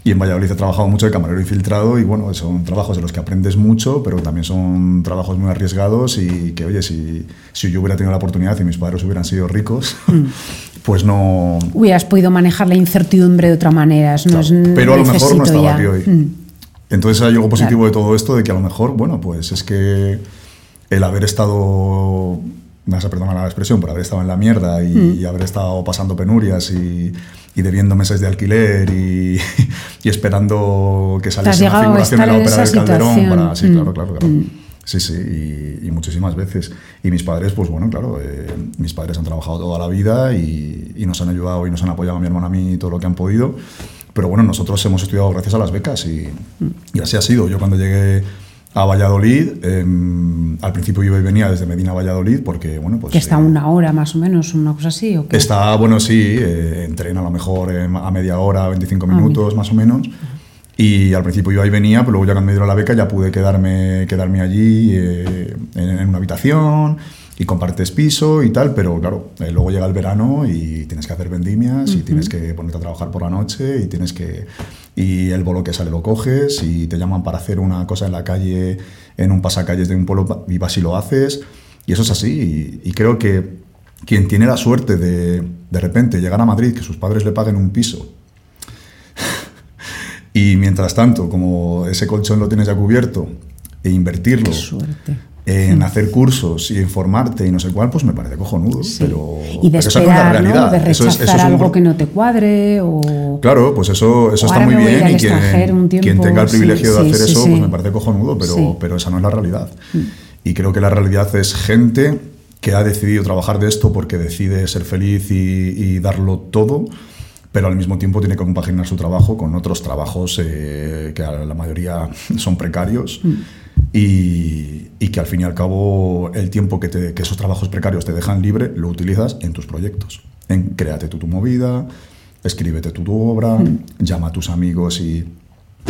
Y en Valladolid he trabajado mucho de camarero infiltrado y bueno, son trabajos de los que aprendes mucho, pero también son trabajos muy arriesgados y que, oye, si, si yo hubiera tenido la oportunidad y mis padres hubieran sido ricos, mm. pues no... Hubieras podido manejar la incertidumbre de otra manera. No pero a lo mejor no estaba aquí hoy. Mm. Entonces hay algo positivo de todo esto, de que a lo mejor, bueno, pues es que el haber estado me vas a perdonar la expresión, por haber estado en la mierda y, mm. haber estado pasando penurias y, y, debiendo meses de alquiler y, y esperando que saliese una figuración en la ópera del Calderón. Para, sí, mm. claro, claro, claro. Mm. Sí, sí, y, muchísimas veces. Y mis padres, pues bueno, claro, eh, mis padres han trabajado toda la vida y, nos han ayudado y nos han apoyado a mi hermana a mí todo lo que han podido. Pero bueno, nosotros hemos estudiado gracias a las becas y, y así ha sido. Yo cuando llegué a Valladolid. Em, al principio yo venía desde Medina a Valladolid porque, bueno, pues... Que está eh, una hora más o menos, una cosa así, ¿o qué? Está, bueno, sí, eh, entrena a lo mejor a media hora, 25 ah, minutos más o menos. Y al principio yo ahí venía, pero luego ya cuando me dieron la beca ya pude quedarme, quedarme allí eh, en, una habitación y compartes piso y tal, pero claro, luego llega el verano y tienes que hacer vendimias y tienes que ponerte a trabajar por la noche y tienes que y el bolo que sale lo coges y te llaman para hacer una cosa en la calle, en un pasacalles de un pueblo y vas y lo haces. Y eso es así. Y, creo que quien tiene la suerte de de repente llegar a Madrid, que sus padres le paguen un piso, y mientras tanto, como ese colchón lo tienes ya cubierto, e invertirlo, en hacer cursos y informarte y no sé cuál, pues me parece cojonudo. Pero, y de esperar, ¿no? de rechazar algo que no te cuadre. O, claro, pues eso, eso está muy bien. Y quien, quien, tenga el privilegio de hacer eso, pues me parece cojonudo, pero, pero esa no es la realidad. Mm. Y creo que la realidad es gente que ha decidido trabajar de esto porque decide ser feliz y, darlo todo pero al mismo tiempo tiene que compaginar su trabajo con otros trabajos eh, que a la mayoría son precarios. Mm y, que al fin y al cabo el tiempo que, te, que, esos trabajos precarios te dejan libre lo utilizas en tus proyectos. En créate tú tu movida, escríbete tu obra, mm. llama a tus amigos y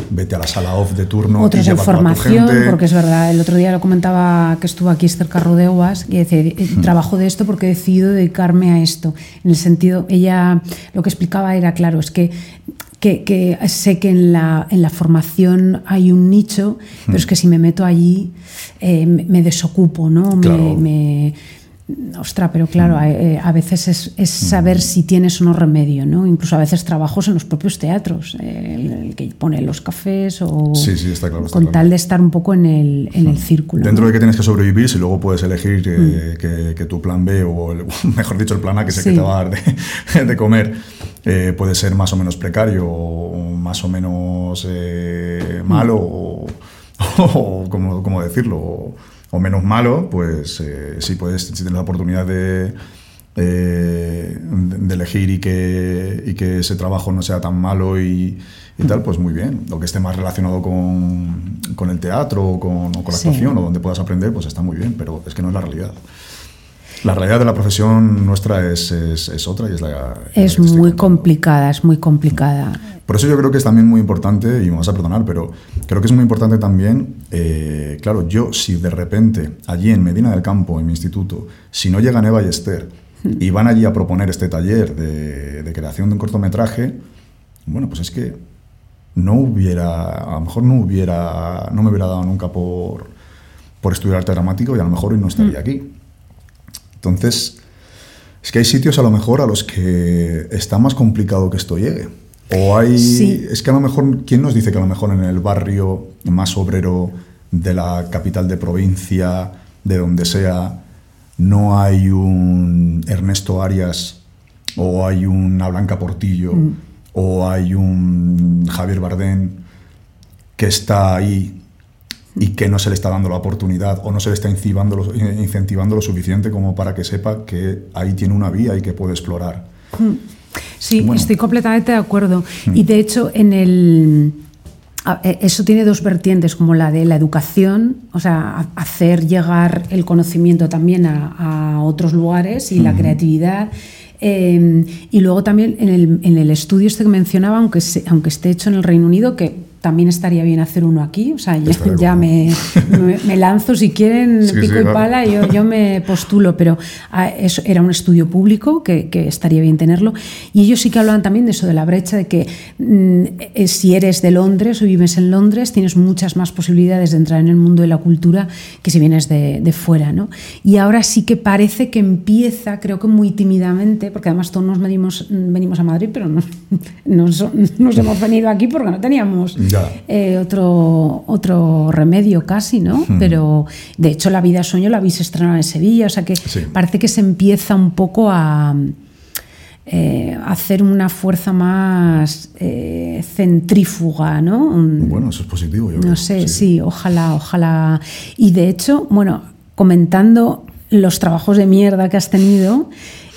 vete a la sala off de turno. Otros en formación, porque es verdad, el otro día lo comentaba que estuvo aquí Esther Carrodeuas, y dice, eh, mm. trabajo de esto porque he decidido dedicarme a esto. En el sentido, ella lo que explicaba era, claro, es que que, sé que en la, en la, formación hay un nicho, pero es que si me meto allí eh, me, desocupo, ¿no? Me, Ostras, pero claro, eh, a, veces es, saber si tienes o no remedio, ¿no? Incluso a veces trabajos en los propios teatros, eh, el, que pone los cafés o sí, sí, está claro, con tal de estar un poco en el, en el círculo. Dentro de que tienes que sobrevivir, si luego puedes elegir que, que, tu plan B o, mejor dicho, el plan A, que es el que te va a dar de, de comer, eh, puede ser más o menos precario o más o menos eh, malo o, como, decirlo o, menos malo pues eh, si puedes si tienes la oportunidad de, de elegir y que, y que ese trabajo no sea tan malo y, tal, pues muy bien. Lo que esté más relacionado con, con el teatro o con, con la actuación o donde puedas aprender, pues está muy bien, pero es que no es la realidad. La realidad de la profesión nuestra es, es, otra y es la... Es muy complicada, es muy complicada. Por eso yo creo que es también muy importante, y me vas a perdonar, pero creo que es muy importante también, eh, claro, yo si de repente allí en Medina del Campo, en mi instituto, si no llegan Eva y Esther y van allí a proponer este taller de, de creación de un cortometraje, bueno, pues es que no hubiera, a lo mejor no hubiera, no me hubiera dado nunca por, por estudiar arte dramático y a lo mejor hoy no estaría hmm. aquí. Entonces, es que hay sitios a lo mejor a los que está más complicado que esto llegue. O hay. Es que a lo mejor, ¿quién nos dice que a lo mejor en el barrio más obrero de la capital de provincia, de donde sea, no hay un Ernesto Arias o hay una Blanca Portillo mm. o hay un Javier Bardén que está ahí y que no se le está dando la oportunidad o no se le está incentivando lo, incentivando lo suficiente como para que sepa que ahí tiene una vía y que puede explorar. Hmm. Sí, estoy completamente de acuerdo. Hmm. Y de hecho, en el. E, eso tiene dos vertientes, como la de la educación, o sea, hacer llegar el conocimiento también a, otros lugares y la hmm. creatividad. Eh, y luego también en el, en el, estudio este que mencionaba, aunque, aunque esté hecho en el Reino Unido, que también estaría bien hacer uno aquí. O sea, ya, me, me, lanzo, si quieren, pico y pala, yo, yo me postulo, pero ah, eso era un estudio público que, que, estaría bien tenerlo. Y ellos sí que hablan también de eso, de la brecha, de que mm, eh, si eres de Londres o vives en Londres, tienes muchas más posibilidades de entrar en el mundo de la cultura que si vienes de, de fuera. ¿no? Y ahora sí que parece que empieza, creo que muy tímidamente, porque además todos nos venimos, venimos a Madrid, pero nos, nos hemos venido aquí porque no teníamos eh, otro, otro remedio casi, ¿no? Pero de hecho La vida sueño la habéis estrenado en Sevilla, o sea que parece que se empieza un poco a... Eh, hacer una fuerza más eh, centrífuga, ¿no? Bueno, eso es positivo, yo No sé, sí. ojalá, ojalá. Y de hecho, bueno, comentando los trabajos de mierda que has tenido,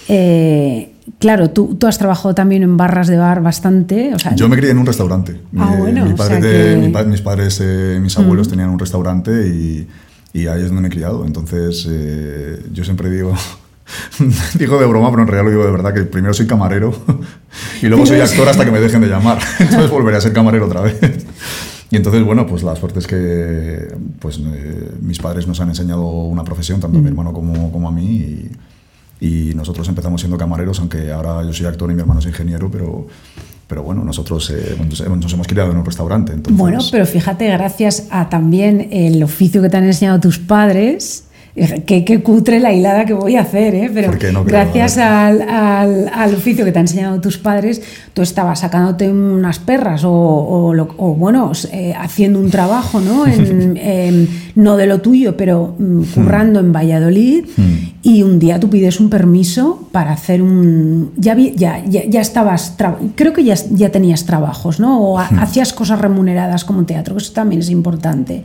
eh, claro, tú, tú, has trabajado también en barras de bar bastante. yo me crié en un restaurante. Ah, bueno, mis padres, eh, mis abuelos tenían un restaurante y, y, ahí es donde me he criado. Entonces, eh, yo siempre digo... digo de broma, pero en realidad lo digo de verdad, que primero soy camarero y luego soy actor hasta que me dejen de llamar. Entonces volveré a ser camarero otra vez. Y entonces, bueno, pues la suerte es que pues, mis padres nos han enseñado una profesión, tanto a mi hermano como, como a mí, y, y nosotros empezamos siendo camareros, aunque ahora yo soy actor y mi hermano es ingeniero, pero, pero bueno, nosotros eh, nos hemos criado en un restaurante. Bueno, pero fíjate, gracias a también el oficio que te han enseñado tus padres, Qué, cutre la hilada que voy a hacer, ¿eh? pero gracias al, al, oficio que te han enseñado tus padres, tú estabas sacándote unas perras o, o, bueno, eh, haciendo un trabajo, ¿no? no de lo tuyo, pero mm, hmm. currando en Valladolid hmm. y un día tú pides un permiso para hacer un... Ya, ya, ya, estabas, creo que ya, ya tenías trabajos, ¿no? O hmm. hacías cosas remuneradas como teatro, que eso también es importante.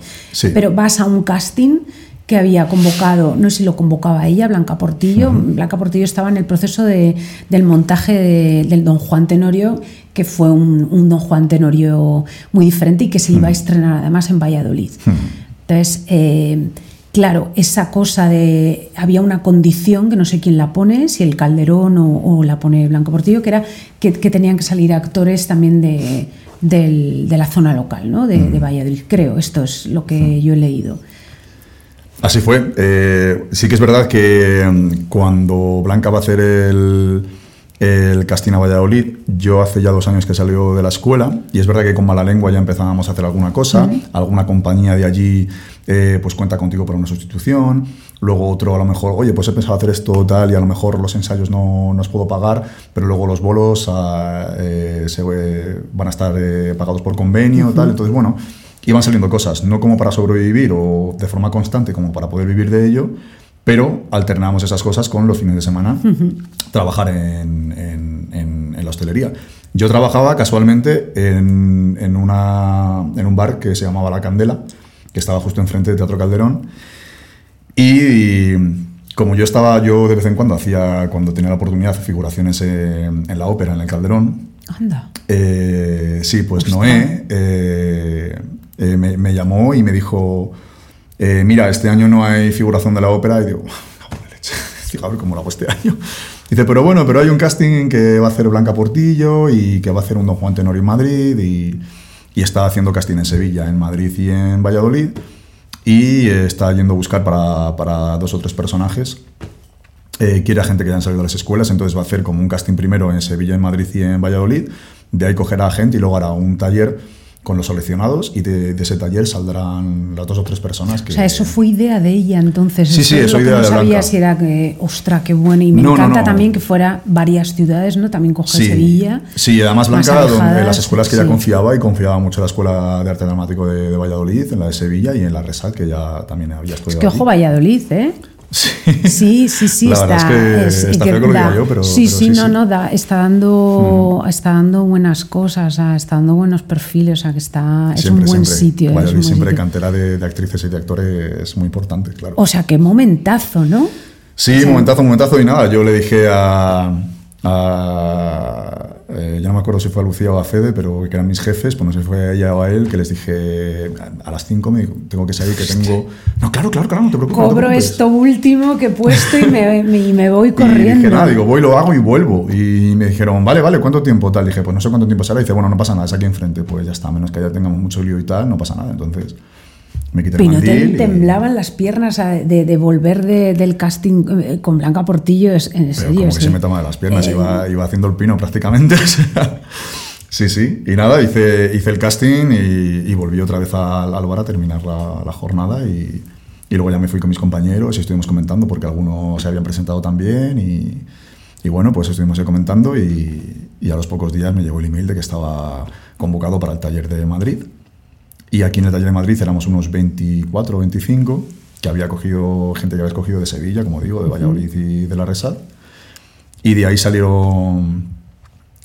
Pero vas a un casting que había convocado, no sé si lo convocaba ella, Blanca Portillo. Blanca Portillo estaba en el proceso de, del montaje del Don Juan Tenorio, que fue un, Don Juan Tenorio muy diferente y que se iba a estrenar además en Valladolid. Entonces, eh, claro, esa cosa de. Había una condición que no sé quién la pone, si el Calderón o, la pone Blanca Portillo, que era que, tenían que salir actores también de, de la zona local, ¿no? de, de Valladolid. Creo, esto es lo que yo he leído. Así fue. Eh, sí que es verdad que mm, cuando Blanca va a hacer el, el casting a Valladolid, yo hace ya dos años que salió de la escuela y es verdad que con mala lengua ya empezábamos a hacer alguna cosa, alguna compañía de allí eh, pues cuenta contigo para una sustitución, luego otro a lo mejor, oye, pues he pensado hacer esto tal y a lo mejor los ensayos no, os puedo pagar, pero luego los bolos ah, eh, se, van a estar pagados por convenio, tal, entonces bueno iban saliendo cosas, no como para sobrevivir o de forma constante como para poder vivir de ello, pero alternamos esas cosas con los fines de semana, trabajar en, en, la hostelería. Yo trabajaba casualmente en, en, una, en un bar que se llamaba La Candela, que estaba justo enfrente de Teatro Calderón, y como yo estaba, yo de vez en cuando hacía, cuando tenía la oportunidad, figuraciones en, la ópera, en el Calderón. Anda. Eh, sí, pues Noé eh, eh, me, llamó y me dijo, eh, mira, este año no hay figuración de la ópera. Y digo, a ver cómo lo hago este año. Dice, pero bueno, pero hay un casting que va a hacer Blanca Portillo y que va a hacer un Don Juan Tenorio en Madrid y, y está haciendo casting en Sevilla, en Madrid y en Valladolid. Y está yendo a buscar para, para dos o tres personajes. Eh, quiere a gente que hayan salido de las escuelas, entonces va a hacer como un casting primero en Sevilla, en Madrid y en Valladolid. De ahí cogerá a gente y luego hará un taller con los seleccionados y de, ese taller saldrán las dos o tres personas que... O sea, eso fue idea de ella entonces. Sí, sí, eso, idea no de sabía si era que, ostra, qué bueno. Y me encanta también que fuera varias ciudades, ¿no? También coger Sevilla. Sí, además Blanca, donde, las escuelas que ella confiaba y confiaba mucho en la Escuela de Arte Dramático de, Valladolid, en la de Sevilla y en la Resal, que ya también había estudiado. Es que ojo Valladolid, ¿eh? Sí, sí, sí, la está, verdad es que está feo que lo diga yo, pero sí, sí, no, no, da, está dando, mm. está dando buenas cosas, está dando buenos perfiles, o sea que está, es un buen sitio. Valladolid es siempre cantera de, actrices y de actores es muy importante, claro. O sea, qué momentazo, ¿no? Sí, momentazo, momentazo y nada. Yo le dije a, a eh, ya no me acuerdo si fue a Lucía o a Fede, pero que eran mis jefes, pues no sé si fue a ella o a él, que les dije a las 5 me tengo que salir, que tengo... No, claro, claro, claro, no te preocupes. Cobro esto último que he puesto y me, me, voy corriendo. Y dije, nada, digo, voy, lo hago y vuelvo. Y me dijeron, vale, vale, ¿cuánto tiempo tal? Dije, pues no sé cuánto tiempo será. Y dice, bueno, no pasa nada, es aquí enfrente. Pues ya está, menos que ya tengamos mucho lío y tal, no pasa nada. Entonces me quité el te temblaban las piernas de, volver del casting eh, con Blanca Portillo? En serio. Como que se me toma de las piernas, eh, iba, iba, haciendo el pino prácticamente. sí, sí. Y nada, hice, hice el casting y, volví otra vez al, al bar a terminar la, jornada y, y, luego ya me fui con mis compañeros y estuvimos comentando porque algunos se habían presentado también y, y bueno, pues estuvimos ahí comentando y, y a los pocos días me llegó el email de que estaba convocado para el taller de Madrid y aquí en el taller de Madrid éramos unos 24 o 25, que había cogido gente que había escogido de Sevilla, como digo, de Valladolid y de la Resal. Y de ahí salieron,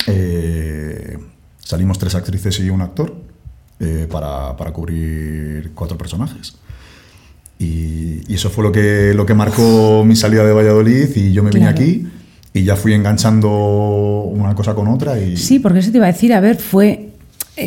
eh, salimos tres actrices y un actor eh, para, para, cubrir cuatro personajes. Y, y, eso fue lo que, lo que marcó mi salida de Valladolid y yo me vine aquí y ya fui enganchando una cosa con otra. Y... Sí, porque eso te iba a decir, a ver, fue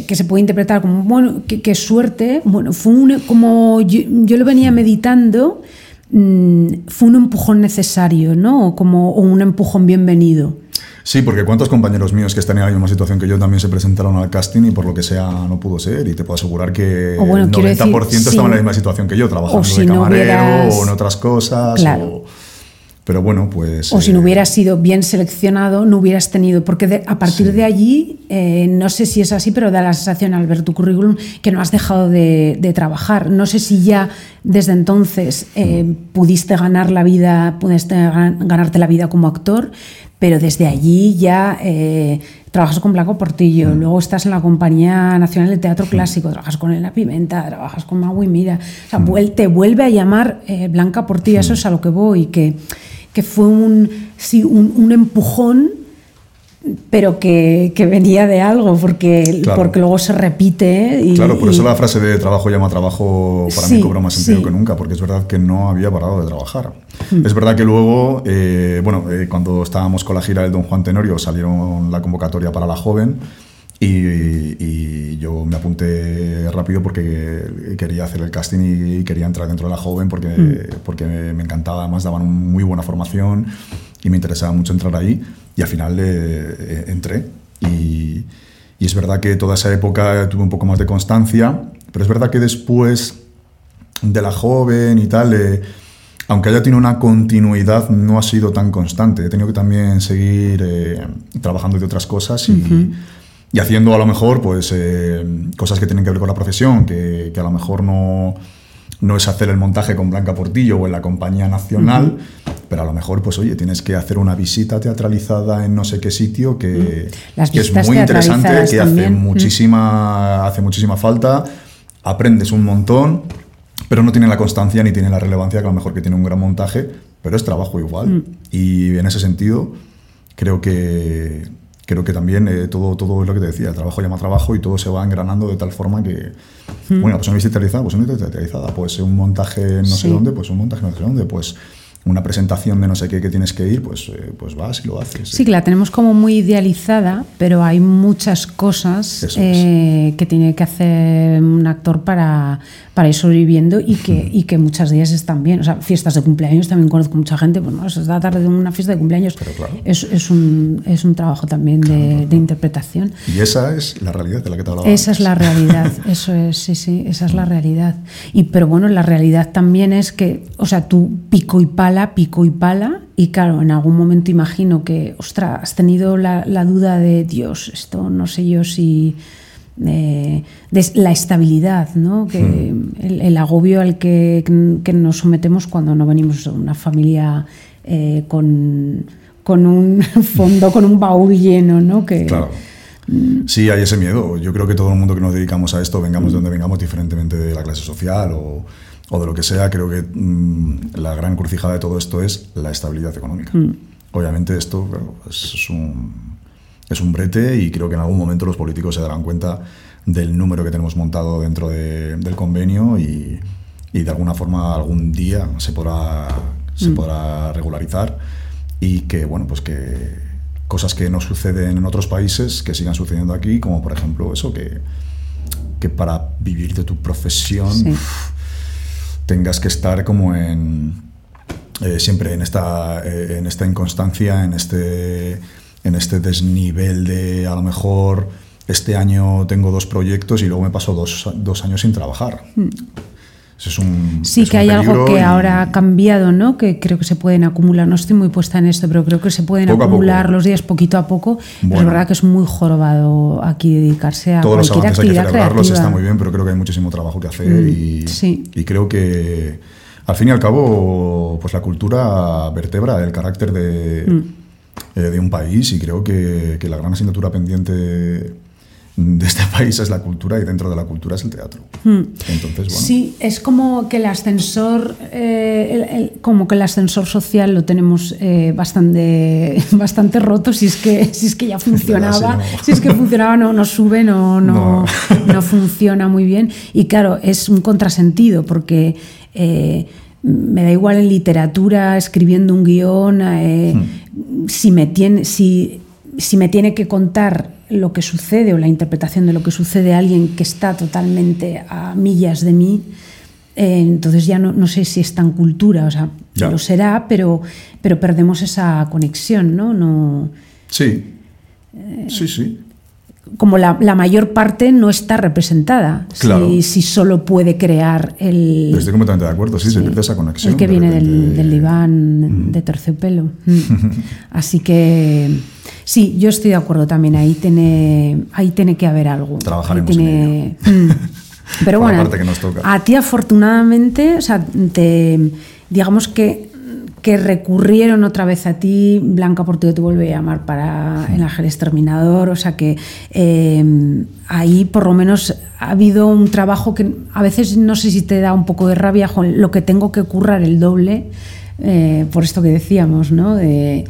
que se puede interpretar como, bueno, qué, suerte, bueno, fue un, como yo, yo lo venía meditando, mmm, fue un empujón necesario, ¿no? O como o un empujón bienvenido. Sí, porque cuántos compañeros míos que están en la misma situación que yo también se presentaron al casting y por lo que sea no pudo ser. Y te puedo asegurar que bueno, el 90% decir, estaban en la misma situación que yo, trabajando o si de camarero no hubieras... o en otras cosas. Claro. O, pero bueno, pues... O si no hubieras sido bien seleccionado, no hubieras tenido, porque de, a partir Sí. de allí, eh, no sé si es así, pero da la sensación al ver tu currículum que no has dejado de, de trabajar. No sé si ya desde entonces eh, pudiste ganar la vida, pudiste gan- ganarte la vida como actor, pero desde allí ya eh, trabajas con Blanco Portillo, luego estás en la Compañía Nacional de Teatro Clásico, trabajas con Elena Pimenta, trabajas con Magui Mira, o sea, vuel- te vuelve a llamar eh, Blanca Portillo, eso es a lo que voy, que, que fue un, sí, un, un empujón, pero que, que venía de algo, porque, Claro. porque luego se repite. Y, Claro, por eso y- la frase de trabajo llama trabajo para Sí, mí cobra más sentido sí. que nunca, porque es verdad que no había parado de trabajar. Mm. Es verdad que luego, eh, bueno, eh, cuando estábamos con la gira del Don Juan Tenorio, salieron la convocatoria para la joven y, y yo me apunté rápido porque quería hacer el casting y quería entrar dentro de la joven porque, Mm. porque me encantaba, además daban muy buena formación y me interesaba mucho entrar ahí y al final eh, eh, entré y, y es verdad que toda esa época tuve un poco más de constancia, pero es verdad que después de la joven y tal, eh, aunque haya tenido una continuidad, no ha sido tan constante. He tenido que también seguir eh, trabajando de otras cosas y, y haciendo a lo mejor pues, eh, cosas que tienen que ver con la profesión, que, que a lo mejor no, no es hacer el montaje con Blanca Portillo o en la compañía nacional, pero a lo mejor, pues oye, tienes que hacer una visita teatralizada en no sé qué sitio que, que es muy interesante, que hace muchísima, hace muchísima falta, aprendes un montón, pero no tiene la constancia ni tiene la relevancia que a lo mejor que tiene un gran montaje, pero es trabajo igual. Y en ese sentido, creo que, creo que también eh, todo, todo es lo que te decía, el trabajo llama trabajo y todo se va engranando de tal forma que, Mm. bueno, pues una visita teatralizada, pues una visita teatralizada, pues un montaje en no sé dónde, pues un montaje no sé dónde, pues una presentación de no sé qué que tienes que ir, pues, eh, pues vas y lo haces. Sí, que la tenemos como muy idealizada, pero hay muchas cosas eh, que tiene que hacer un actor para, para ir sobreviviendo y que, y que muchas días están bien. O sea, fiestas de cumpleaños, también conozco mucha gente, pues no, es la tarde de una fiesta de cumpleaños. Pero claro. es, es, un, es un trabajo también de, de interpretación. Y esa es la realidad de la que te hablaba. Esa es antes. la realidad, eso es, sí, sí, esa es la realidad. Y pero bueno, la realidad también es que, o sea, tú pico y pala, pico y pala, y claro, en algún momento imagino que, ostras, has tenido la, la duda de Dios, esto no sé yo si. eh, de la estabilidad, ¿no? Que el, el agobio al que, que nos sometemos cuando no venimos de una familia eh, con, con un fondo, con un baúl lleno, ¿no? Que, Claro. Sí, hay ese miedo. Yo creo que todo el mundo que nos dedicamos a esto, vengamos de donde vengamos, diferentemente de la clase social o, o de lo que sea, creo que mm, la gran crucijada de todo esto es la estabilidad económica. Obviamente esto claro, es, es un, es un brete y creo que en algún momento los políticos se darán cuenta del número que tenemos montado dentro de- del convenio y, y de alguna forma algún día se podrá, se podrá regularizar y que, bueno, pues que cosas que no suceden en otros países que sigan sucediendo aquí, como por ejemplo eso, que, que para vivir de tu profesión Sí. uf, tengas que estar como en eh, siempre en esta, eh, en esta inconstancia, en este, en este desnivel de a lo mejor este año tengo dos proyectos y luego me paso dos, dos años sin trabajar. Eso es un. Sí, es que un hay algo que y- ahora ha cambiado, ¿no? Que creo que se pueden acumular. No estoy muy puesta en esto, pero creo que se pueden Poco acumular los días poquito a poco. Bueno. es verdad que es muy jorobado aquí dedicarse a todos los cualquier avances hay que celebrarlos, creativa. está muy bien, pero creo que hay muchísimo trabajo que hacer Mm, y, sí. y creo que al fin y al cabo pues la cultura vertebra el carácter de, Mm. eh, de un país y creo que, que la gran asignatura pendiente de este país es la cultura y dentro de la cultura es el teatro. Hmm. Entonces, bueno. Sí, es como que el ascensor, eh, como que el ascensor social lo tenemos eh, bastante, bastante roto si es que, si es que ya funcionaba, si es que funcionaba, no, no sube, no, no, no. funciona muy bien. Y claro, es un contrasentido porque eh, me da igual en literatura, escribiendo un guion, hmm. si, me tiene, si, si me tiene que contar lo que sucede o la interpretación de lo que sucede a alguien que está totalmente a millas de mí, eh, entonces ya no, no, sé si es tan cultura, o sea, lo será, pero, pero perdemos esa conexión, ¿no? no sí, sí, sí. Como la, la, mayor parte no está representada, si, si, solo puede crear el... Estoy completamente de acuerdo, sí, se pierde esa conexión. El que viene del, del, diván de terciopelo. Mm. Así que... Sí, yo estoy de acuerdo también. Ahí tiene, ahí tiene que haber algo. Trabajaremos tiene, mm. Pero bueno, a ti afortunadamente, o sea, te, digamos que, que recurrieron otra vez a ti, Blanca Portillo te vuelve a llamar para el Ángel Exterminador, o sea que eh, ahí por lo menos ha habido un trabajo que a veces no sé si te da un poco de rabia, lo que tengo que currar el doble, eh, por esto que decíamos, ¿no? De,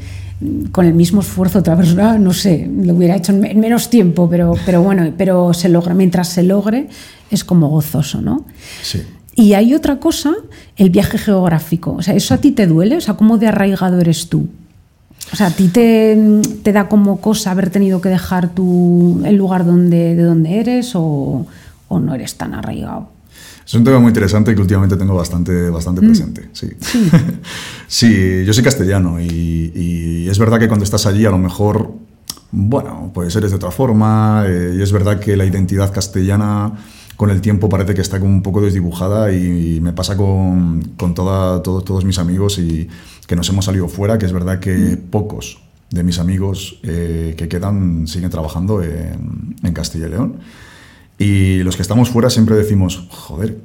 con el mismo esfuerzo otra persona, no sé, lo hubiera hecho en menos tiempo, pero, pero bueno, pero se logra, mientras se logre, es como gozoso, ¿no? Sí. Y hay otra cosa, el viaje geográfico. O sea, ¿eso a ti te duele? O sea, ¿cómo de arraigado eres tú? O sea, ¿a ti te, te da como cosa haber tenido que dejar tu, el lugar donde, de donde eres o, o no eres tan arraigado? Es un tema muy interesante que últimamente tengo bastante, bastante mm. presente. Sí. Sí. yo soy castellano y, es verdad que cuando estás allí a lo mejor, bueno, pues eres de otra forma eh, y es verdad que la identidad castellana con el tiempo parece que está como un poco desdibujada y, me pasa con, con toda, todos, todos mis amigos y que nos hemos salido fuera, que es verdad que mm. pocos de mis amigos eh, que quedan siguen trabajando en, en Castilla y León. Y los que estamos fuera siempre decimos, joder,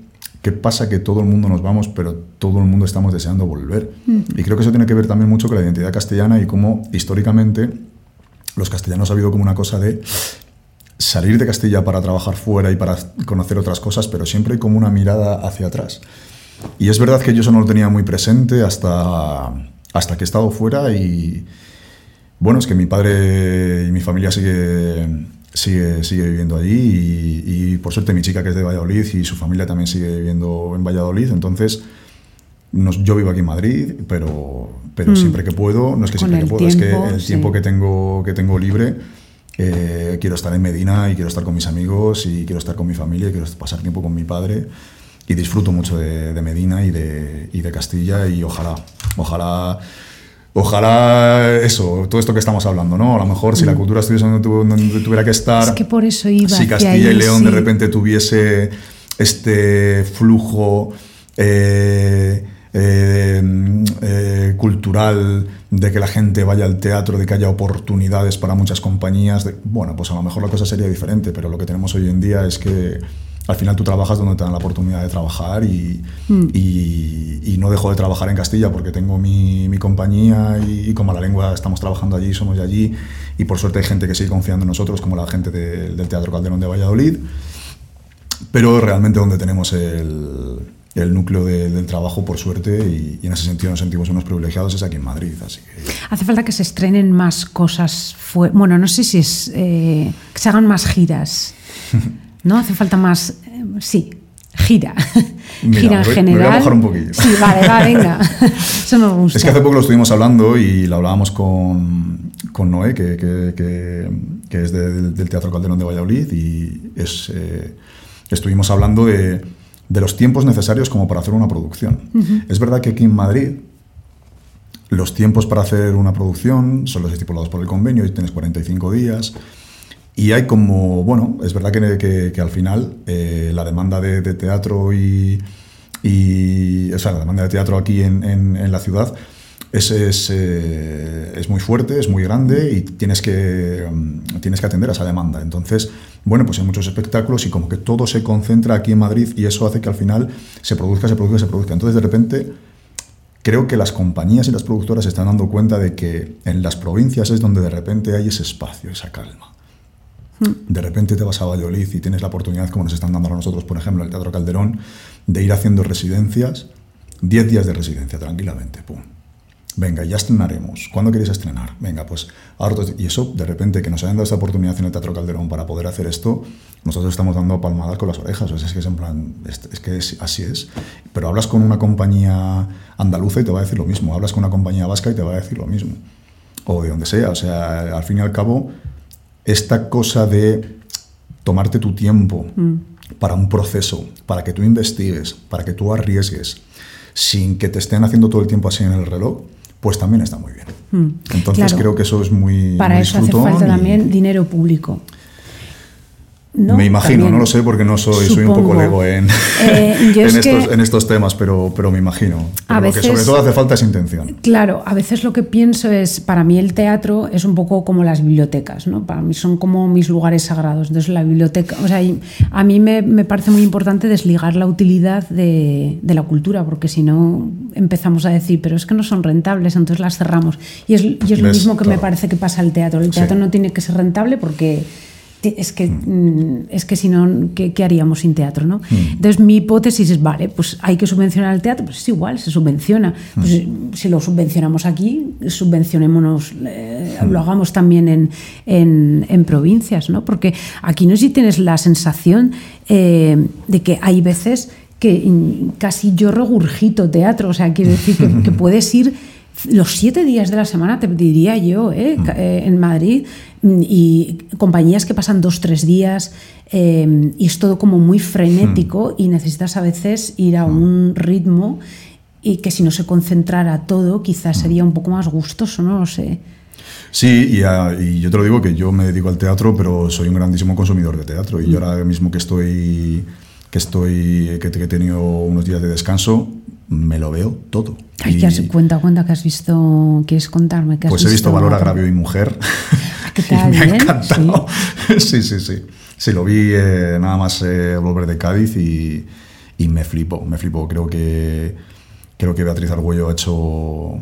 ¿qué pasa que todo el mundo nos vamos, pero todo el mundo estamos deseando volver? Y creo que eso tiene que ver también mucho con la identidad castellana y cómo históricamente los castellanos ha habido como una cosa de salir de Castilla para trabajar fuera y para conocer otras cosas, pero siempre hay como una mirada hacia atrás. Y es verdad que yo eso no lo tenía muy presente hasta, hasta que he estado fuera y bueno, es que mi padre y mi familia sigue sigue, sigue viviendo allí y, por suerte mi chica que es de Valladolid y su familia también sigue viviendo en Valladolid, entonces yo vivo aquí en Madrid, pero, pero mm. siempre que puedo, no es que siempre que puedo, es que el tiempo que tengo, que tengo libre, eh, quiero estar en Medina y quiero estar con mis amigos y quiero estar con mi familia y quiero pasar tiempo con mi padre y disfruto mucho de, de Medina y de, y de Castilla y ojalá, ojalá Ojalá eso, todo esto que estamos hablando, ¿no? A lo mejor si la mm. cultura estuviese donde, tuviera que estar. Es que por eso iba. Si Castilla y León de repente tuviese este flujo eh, eh, eh, cultural de que la gente vaya al teatro, de que haya oportunidades para muchas compañías, bueno, pues a lo mejor la cosa sería diferente, pero lo que tenemos hoy en día es que al final tú trabajas donde te dan la oportunidad de trabajar y, mm. y, no dejo de trabajar en Castilla porque tengo mi, mi compañía y, como la lengua estamos trabajando allí, somos de allí y por suerte hay gente que sigue confiando en nosotros como la gente del Teatro Calderón de Valladolid, pero realmente donde tenemos el, el núcleo del trabajo, por suerte, y, en ese sentido nos sentimos unos privilegiados, es aquí en Madrid. Así Hace falta que se estrenen más cosas, bueno, no sé si es que se hagan más giras. ¿no? Hace falta más, eh, sí, gira. gira en general. Me voy a bajar un poquillo. Sí, vale, va, venga. Eso me gusta. Es que hace poco lo estuvimos hablando y lo hablábamos con, con Noé, que, que, que, es del Teatro Calderón de Valladolid, y es, eh, estuvimos hablando de, de, los tiempos necesarios como para hacer una producción. Es verdad que aquí en Madrid los tiempos para hacer una producción son los estipulados por el convenio y tienes 45 días. Y hay como, bueno, es verdad que, que, al final eh, la demanda de, teatro y, o sea, la demanda de teatro aquí en, en, la ciudad es, es, eh, es, muy fuerte, es muy grande y tienes que, mm, tienes que atender a esa demanda. Entonces, bueno, pues hay muchos espectáculos y como que todo se concentra aquí en Madrid y eso hace que al final se produzca, se produzca, se produzca. Entonces, de repente, creo que las compañías y las productoras se están dando cuenta de que en las provincias es donde de repente hay ese espacio, esa calma. De repente te vas a Valladolid y tienes la oportunidad, como nos están dando a nosotros, por ejemplo, el Teatro Calderón, de ir haciendo residencias, 10 días de residencia, tranquilamente, pum. Venga, ya estrenaremos. ¿Cuándo queréis estrenar? Venga, pues ahora... Y eso, de repente, que nos hayan dado esta oportunidad en el Teatro Calderón para poder hacer esto, nosotros estamos dando palmadas con las orejas. O es que es en plan, es, que así es. Pero hablas con una compañía andaluza y te va a decir lo mismo. Hablas con una compañía vasca y te va a decir lo mismo. O de donde sea. O sea, al fin y al cabo, esta cosa de tomarte tu tiempo mm. para un proceso, para que tú investigues, para que tú arriesgues, sin que te estén haciendo todo el tiempo así en el reloj, pues también está muy bien. Mm. Entonces creo que eso es muy... Para eso hace falta también dinero público me imagino, no lo sé porque no soy, soy un poco lego en, eh, en, estos, temas, pero, pero me imagino. lo que sobre todo hace falta es intención. Claro, a veces lo que pienso es, para mí el teatro es un poco como las bibliotecas, ¿no? Para mí son como mis lugares sagrados. Entonces la biblioteca, o sea, a mí me, me parece muy importante desligar la utilidad de, de la cultura, porque si no empezamos a decir, pero es que no son rentables, entonces las cerramos. Y es, y es lo mismo que me parece que pasa al teatro. El teatro no tiene que ser rentable porque es que, mm, es que si no, ¿qué, haríamos sin teatro? ¿no? Mm. Entonces mi hipótesis es, vale, pues hay que subvencionar el teatro, pues es igual, se subvenciona. Mm. Pues, si lo subvencionamos aquí, subvencionémonos, eh, lo hagamos también en, en, provincias, ¿no? Porque aquí no sé si tienes la sensación eh, de que hay veces que casi yo regurgito teatro, o sea, quiero decir que, que puedes ir los siete días de la semana, te diría yo, ¿eh? Eh, en Madrid, mm, y compañías que pasan dos, tres días, em, y es todo como muy frenético, hmm. y necesitas a veces ir a un ritmo, y que si no se concentrara todo, quizás sería un poco más gustoso, no lo sé. Sí, y, y, yo te lo digo que yo me dedico al teatro, pero soy un grandísimo consumidor de teatro. Y yo ahora mismo que estoy, que estoy, que, que he tenido unos días de descanso, me lo veo todo. Ay, cuenta, cuenta que has visto, ¿quieres contarme? pues he visto Valor Agravio y Mujer. ¿Qué tal? me ha encantado. ¿Sí? sí, sí, sí. lo vi eh, nada más eh, volver de Cádiz y, y, me flipó, me flipó. Creo que, creo que Beatriz Argüello ha hecho,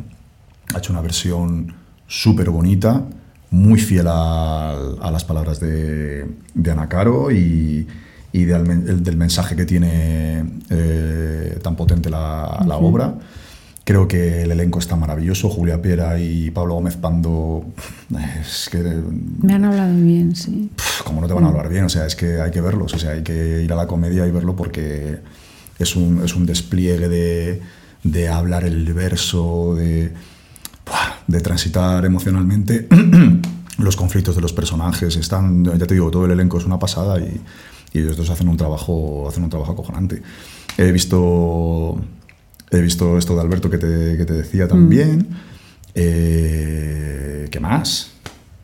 ha hecho una versión súper bonita, muy fiel a, a las palabras de, de Ana Caro y y del, mensaje que tiene eh, tan potente la, la obra. Creo que el elenco está maravilloso. Julia Piera y Pablo Gómez Pando. Es que. Me han hablado bien, sí. ¿Cómo no te van a hablar bien? O sea, es que hay que verlos. O sea, hay que ir a la comedia y verlo porque es un, es un despliegue de, de hablar el verso, de, de transitar emocionalmente los conflictos de los personajes. Están, ya te digo, todo el elenco es una pasada y y ellos dos hacen un trabajo, hacen un trabajo acojonante. He visto, he visto esto de Alberto que te, que te decía también. Mm. Eh, ¿Qué más?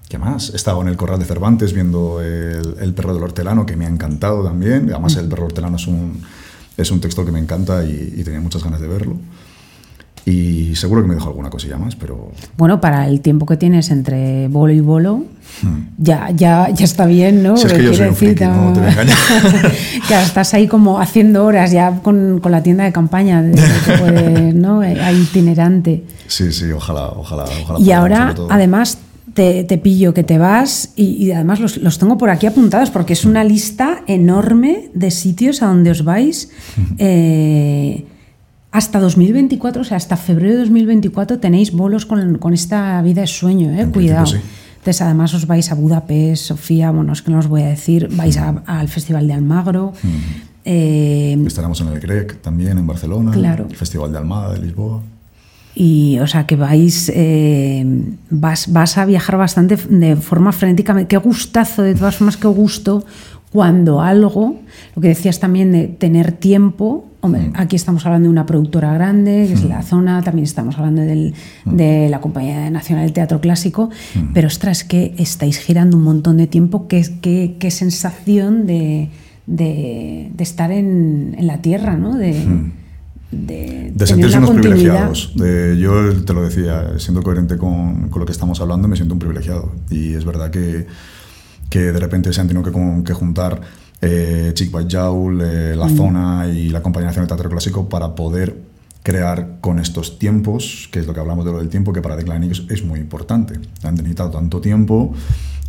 ¿Qué más? He estado en el Corral de Cervantes viendo el, el, perro del hortelano, que me ha encantado también. Además, el perro del hortelano es un, es un texto que me encanta y, y tenía muchas ganas de verlo. Y seguro que me dejo alguna cosilla más, pero... Bueno, para el tiempo que tienes entre bolo y bolo, hmm. ya, ya, ya está bien, ¿no? Si es que yo soy un friki, no te estás ahí como haciendo horas ya con, con la tienda de campaña, de, puedes, ¿no? Hay itinerante. Sí, sí, ojalá, ojalá. ojalá y ahora, además, te, te, pillo que te vas y, y además los, los, tengo por aquí apuntados porque es una lista enorme de sitios a donde os vais. Eh, hasta 2024, o sea, hasta febrero de 2024 tenéis bolos con, con esta vida es sueño, ¿eh? cuidado. Entonces, además os vais a Budapest, Sofía, bueno, es que no os voy a decir, vais al Festival de Almagro. Eh, Estaremos en el GREC también, en Barcelona, claro. el Festival de Almada, de Lisboa. Y, o sea, que vais, eh, vas, vas a viajar bastante de forma frenética. Qué gustazo, de todas formas, qué gusto cuando algo, lo que decías también de tener tiempo, hombre, mm. aquí estamos hablando de una productora grande, que es la mm. zona, también estamos hablando del, mm. de la Compañía Nacional del Teatro Clásico, pero ostras, que estáis girando un montón de tiempo, qué, qué, qué sensación de, de, de, estar en, en, la tierra, ¿no? De, de, de sentirse unos privilegiados. De, yo te lo decía, siendo coherente con, con, lo que estamos hablando, me siento un privilegiado. Y es verdad que que de repente se han tenido que, que juntar eh, Chick Jaul, eh, La mm. Zona y la Compañía Nacional de Teatro Clásico para poder crear con estos tiempos, que es lo que hablamos de lo del tiempo, que para Decline es, es muy importante. Han necesitado tanto tiempo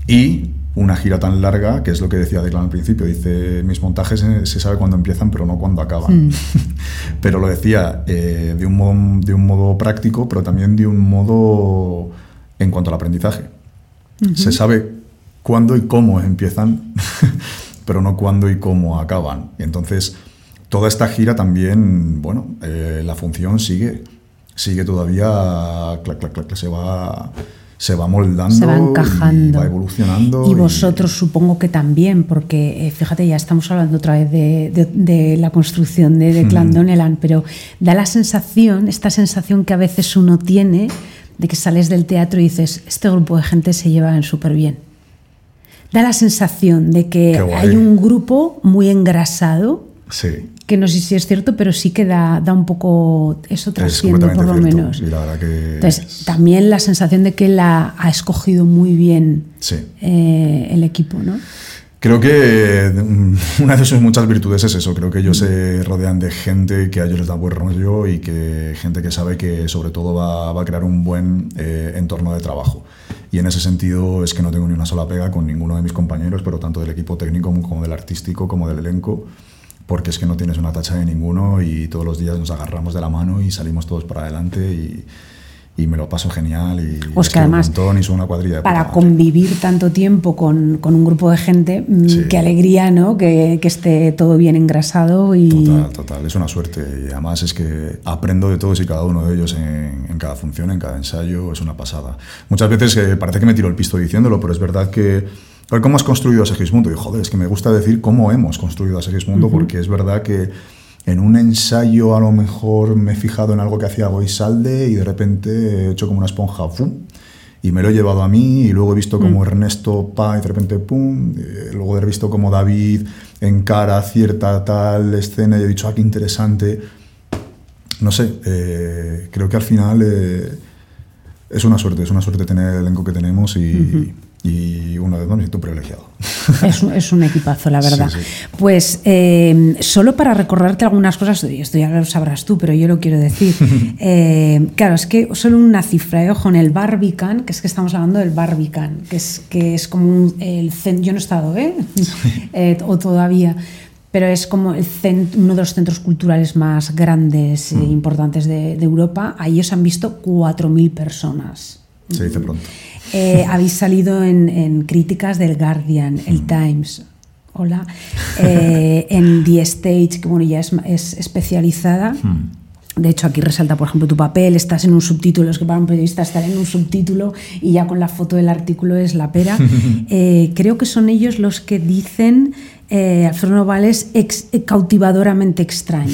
y una gira tan larga, que es lo que decía Declan al principio, dice, mis montajes se sabe cuándo empiezan, pero no cuándo acaban. Mm. pero lo decía eh, de, un modo, de un modo práctico, pero también de un modo en cuanto al aprendizaje. Se sabe cuándo y cómo empiezan, pero no cuándo y cómo acaban. Entonces, toda esta gira también, bueno, eh, la función sigue, sigue todavía, clac, clac, clac, se va se va moldando, se va encajando, y va evolucionando. Y vosotros supongo que también, porque eh, fíjate, ya estamos hablando otra vez de, la construcción de, de Clandonelan, pero da la sensación, esta sensación que a veces uno tiene de que sales del teatro y dices, este grupo de gente se lleva súper bien. Da la sensación de que hay un grupo muy engrasado. Sí que no sé si es cierto, pero sí que da, da un poco, eso trasciende por lo menos. Entonces, también la sensación de que la ha escogido muy bien eh, el equipo, ¿no? Creo que mm, una de sus muchas virtudes es eso. Creo que ellos se rodean de gente que a ellos les da buen rollo y que gente que sabe que sobre todo va, va a crear un buen eh, entorno de trabajo. Y en ese sentido es que no tengo ni una sola pega con ninguno de mis compañeros, pero tanto del equipo técnico como del artístico como del elenco porque es que no tienes una tacha de ninguno y todos los días nos agarramos de la mano y salimos todos para adelante y, y me lo paso genial y pues que además un montón y una cuadrilla de para convivir tanto tiempo con, con, un grupo de gente mm, qué alegría no que, que, esté todo bien engrasado y total total es una suerte. Y además es que aprendo de todos y cada uno de ellos en, en cada función en cada ensayo es una pasada. Muchas veces eh, parece que me tiro el pisto diciéndolo pero es verdad que ¿Cómo has construido a Segismundo? Y joder, es que me gusta decir cómo hemos construido a Segismundo, porque es verdad que en un ensayo a lo mejor me he fijado en algo que hacía Goisalde y de repente he hecho como una esponja, ¡fum! Y me lo he llevado a mí y luego he visto como mm. Ernesto pa y de repente ¡pum! Eh, luego he visto como David encara cierta tal escena y he dicho, ¡ah, qué interesante! No sé, eh, creo que al final eh, es una suerte, es una suerte tener el elenco que tenemos y y uno de dos me siento privilegiado. Es, es, un equipazo, la verdad. Pues eh, solo para recordarte algunas cosas, esto ya lo sabrás tú, pero yo lo quiero decir. Eh, claro, es que solo una cifra, eh, ojo, en el Barbican, que es que estamos hablando del Barbican, que es, que es como un, el yo no he estado, ¿eh? o todavía, pero es como el uno de los centros culturales más grandes e importantes de, de Europa. Ahí os han visto 4.000 personas. Se dice pronto. Eh, habéis salido en, críticas del Guardian, el mm. Times. Hola. Eh, en The Stage, que bueno, ya es, especializada. Mm. De hecho, aquí resalta, por ejemplo, tu papel, estás en un subtítulo, es que para un periodista estar en un subtítulo y ya con la foto del artículo es la pera. Eh, creo que son ellos los que dicen eh, Alfredo Novales ex, cautivadoramente extraño.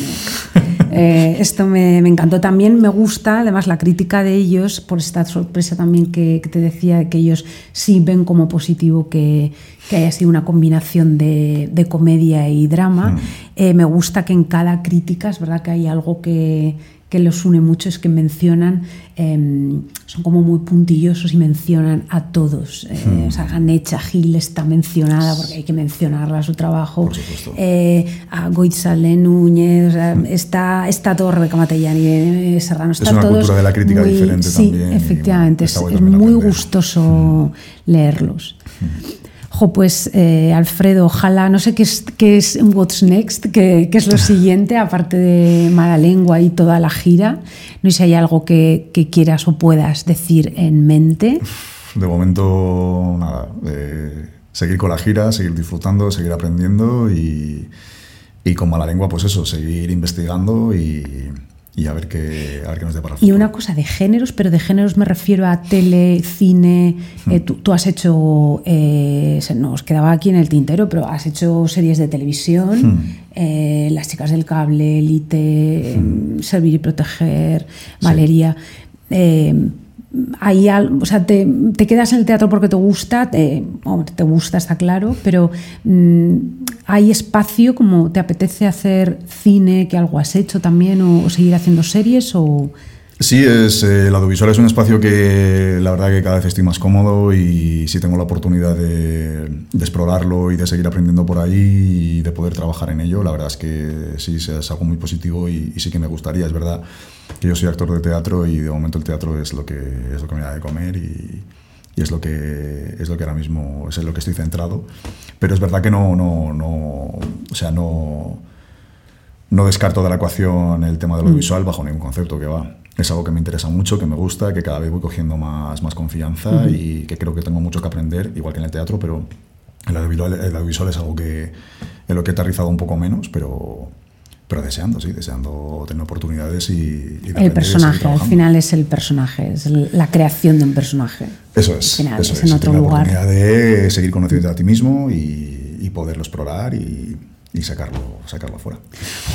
Eh, esto me, encantó. También me gusta, además, la crítica de ellos por esta sorpresa también que, te decía, que ellos sí ven como positivo que, haya sido una combinación de, comedia y drama. Mm. Eh, me gusta que en cada crítica es verdad que hay algo que, que los une mucho es que mencionan, em, son como muy puntillosos y mencionan a todos. Eh, hmm. O sea, Ganecha Gil está mencionada porque hay que mencionarla, su trabajo. Eh, a Goitzale Núñez, hmm. está, está todo Rebeca Matellani, eh, Serrano, está es una cultura de la crítica diferente sí, también. efectivamente, es, muy gustoso hmm. leerlos pues eh, Alfredo, ojalá, no sé qué es, qué es What's Next, qué, qué es lo siguiente, aparte de Mala Lengua y toda la gira. No sé si hay algo que, que quieras o puedas decir en mente. De momento, nada. seguir con la gira, seguir disfrutando, seguir aprendiendo y, y con Mala Lengua, pues eso, seguir investigando y y a ver qué, a ver qué nos depara. Y una cosa de géneros, pero de géneros me refiero a tele, cine. Eh, hmm. tú, has hecho, eh, nos quedaba aquí en el tintero, pero has hecho series de televisión, hmm. eh, Las chicas del cable, Elite, hmm. Servir y Proteger, Valeria. Hay o sea, te, quedas en el teatro porque te gusta, te, te gusta, está claro, pero mm, hay espacio como te apetece hacer cine, que algo has hecho también, o, seguir haciendo series. Sí, es, eh, el audiovisual es un espacio que la verdad que cada vez estoy más cómodo y si tengo la oportunidad de, de, explorarlo y de seguir aprendiendo por ahí y de poder trabajar en ello, la verdad es que sí, es algo muy positivo y, y sí que me gustaría. Es verdad que yo soy actor de teatro y de momento el teatro es lo que, es lo que me da de comer y, y es lo que es lo que ahora mismo es en lo que estoy centrado. Pero es verdad que no, no, no o sea, no, no descarto de la ecuación el tema de lo mm. visual bajo ningún concepto que va. Es algo que me interesa mucho, que me gusta, que cada vez voy cogiendo más, más confianza y que creo que tengo mucho que aprender, igual que en el teatro, pero el audiovisual, el audiovisual es algo que en lo que he aterrizado un poco menos, pero, pero deseando, sí, deseando tener oportunidades y... el personaje, al final es el personaje, es la creación de un personaje. Eso es, eso es, en otro lugar. La oportunidad de seguir conociendo a ti mismo y, y poderlo explorar y, y sacarlo, sacarlo afuera.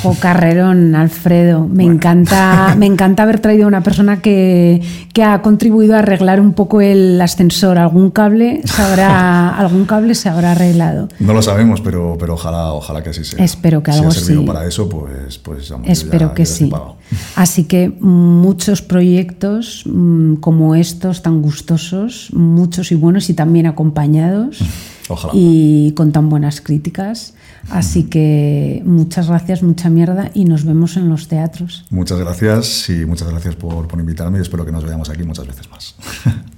Jo, carrerón, Alfredo. Me, encanta, me encanta haber traído a una persona que, que, ha contribuido a arreglar un poco el ascensor. Algún cable se habrá, algún cable se habrá arreglado. No lo sabemos, pero, pero ojalá, ojalá que así sea. Espero que algo si ha servido para eso, pues, pues Espero que sí. Así que muchos proyectos mm, como estos tan gustosos, muchos y buenos y también acompañados. Ojalá. Y con tan buenas críticas. Así que muchas gracias, mucha mierda y nos vemos en los teatros. Muchas gracias y muchas gracias por, por invitarme y espero que nos veamos aquí muchas veces más.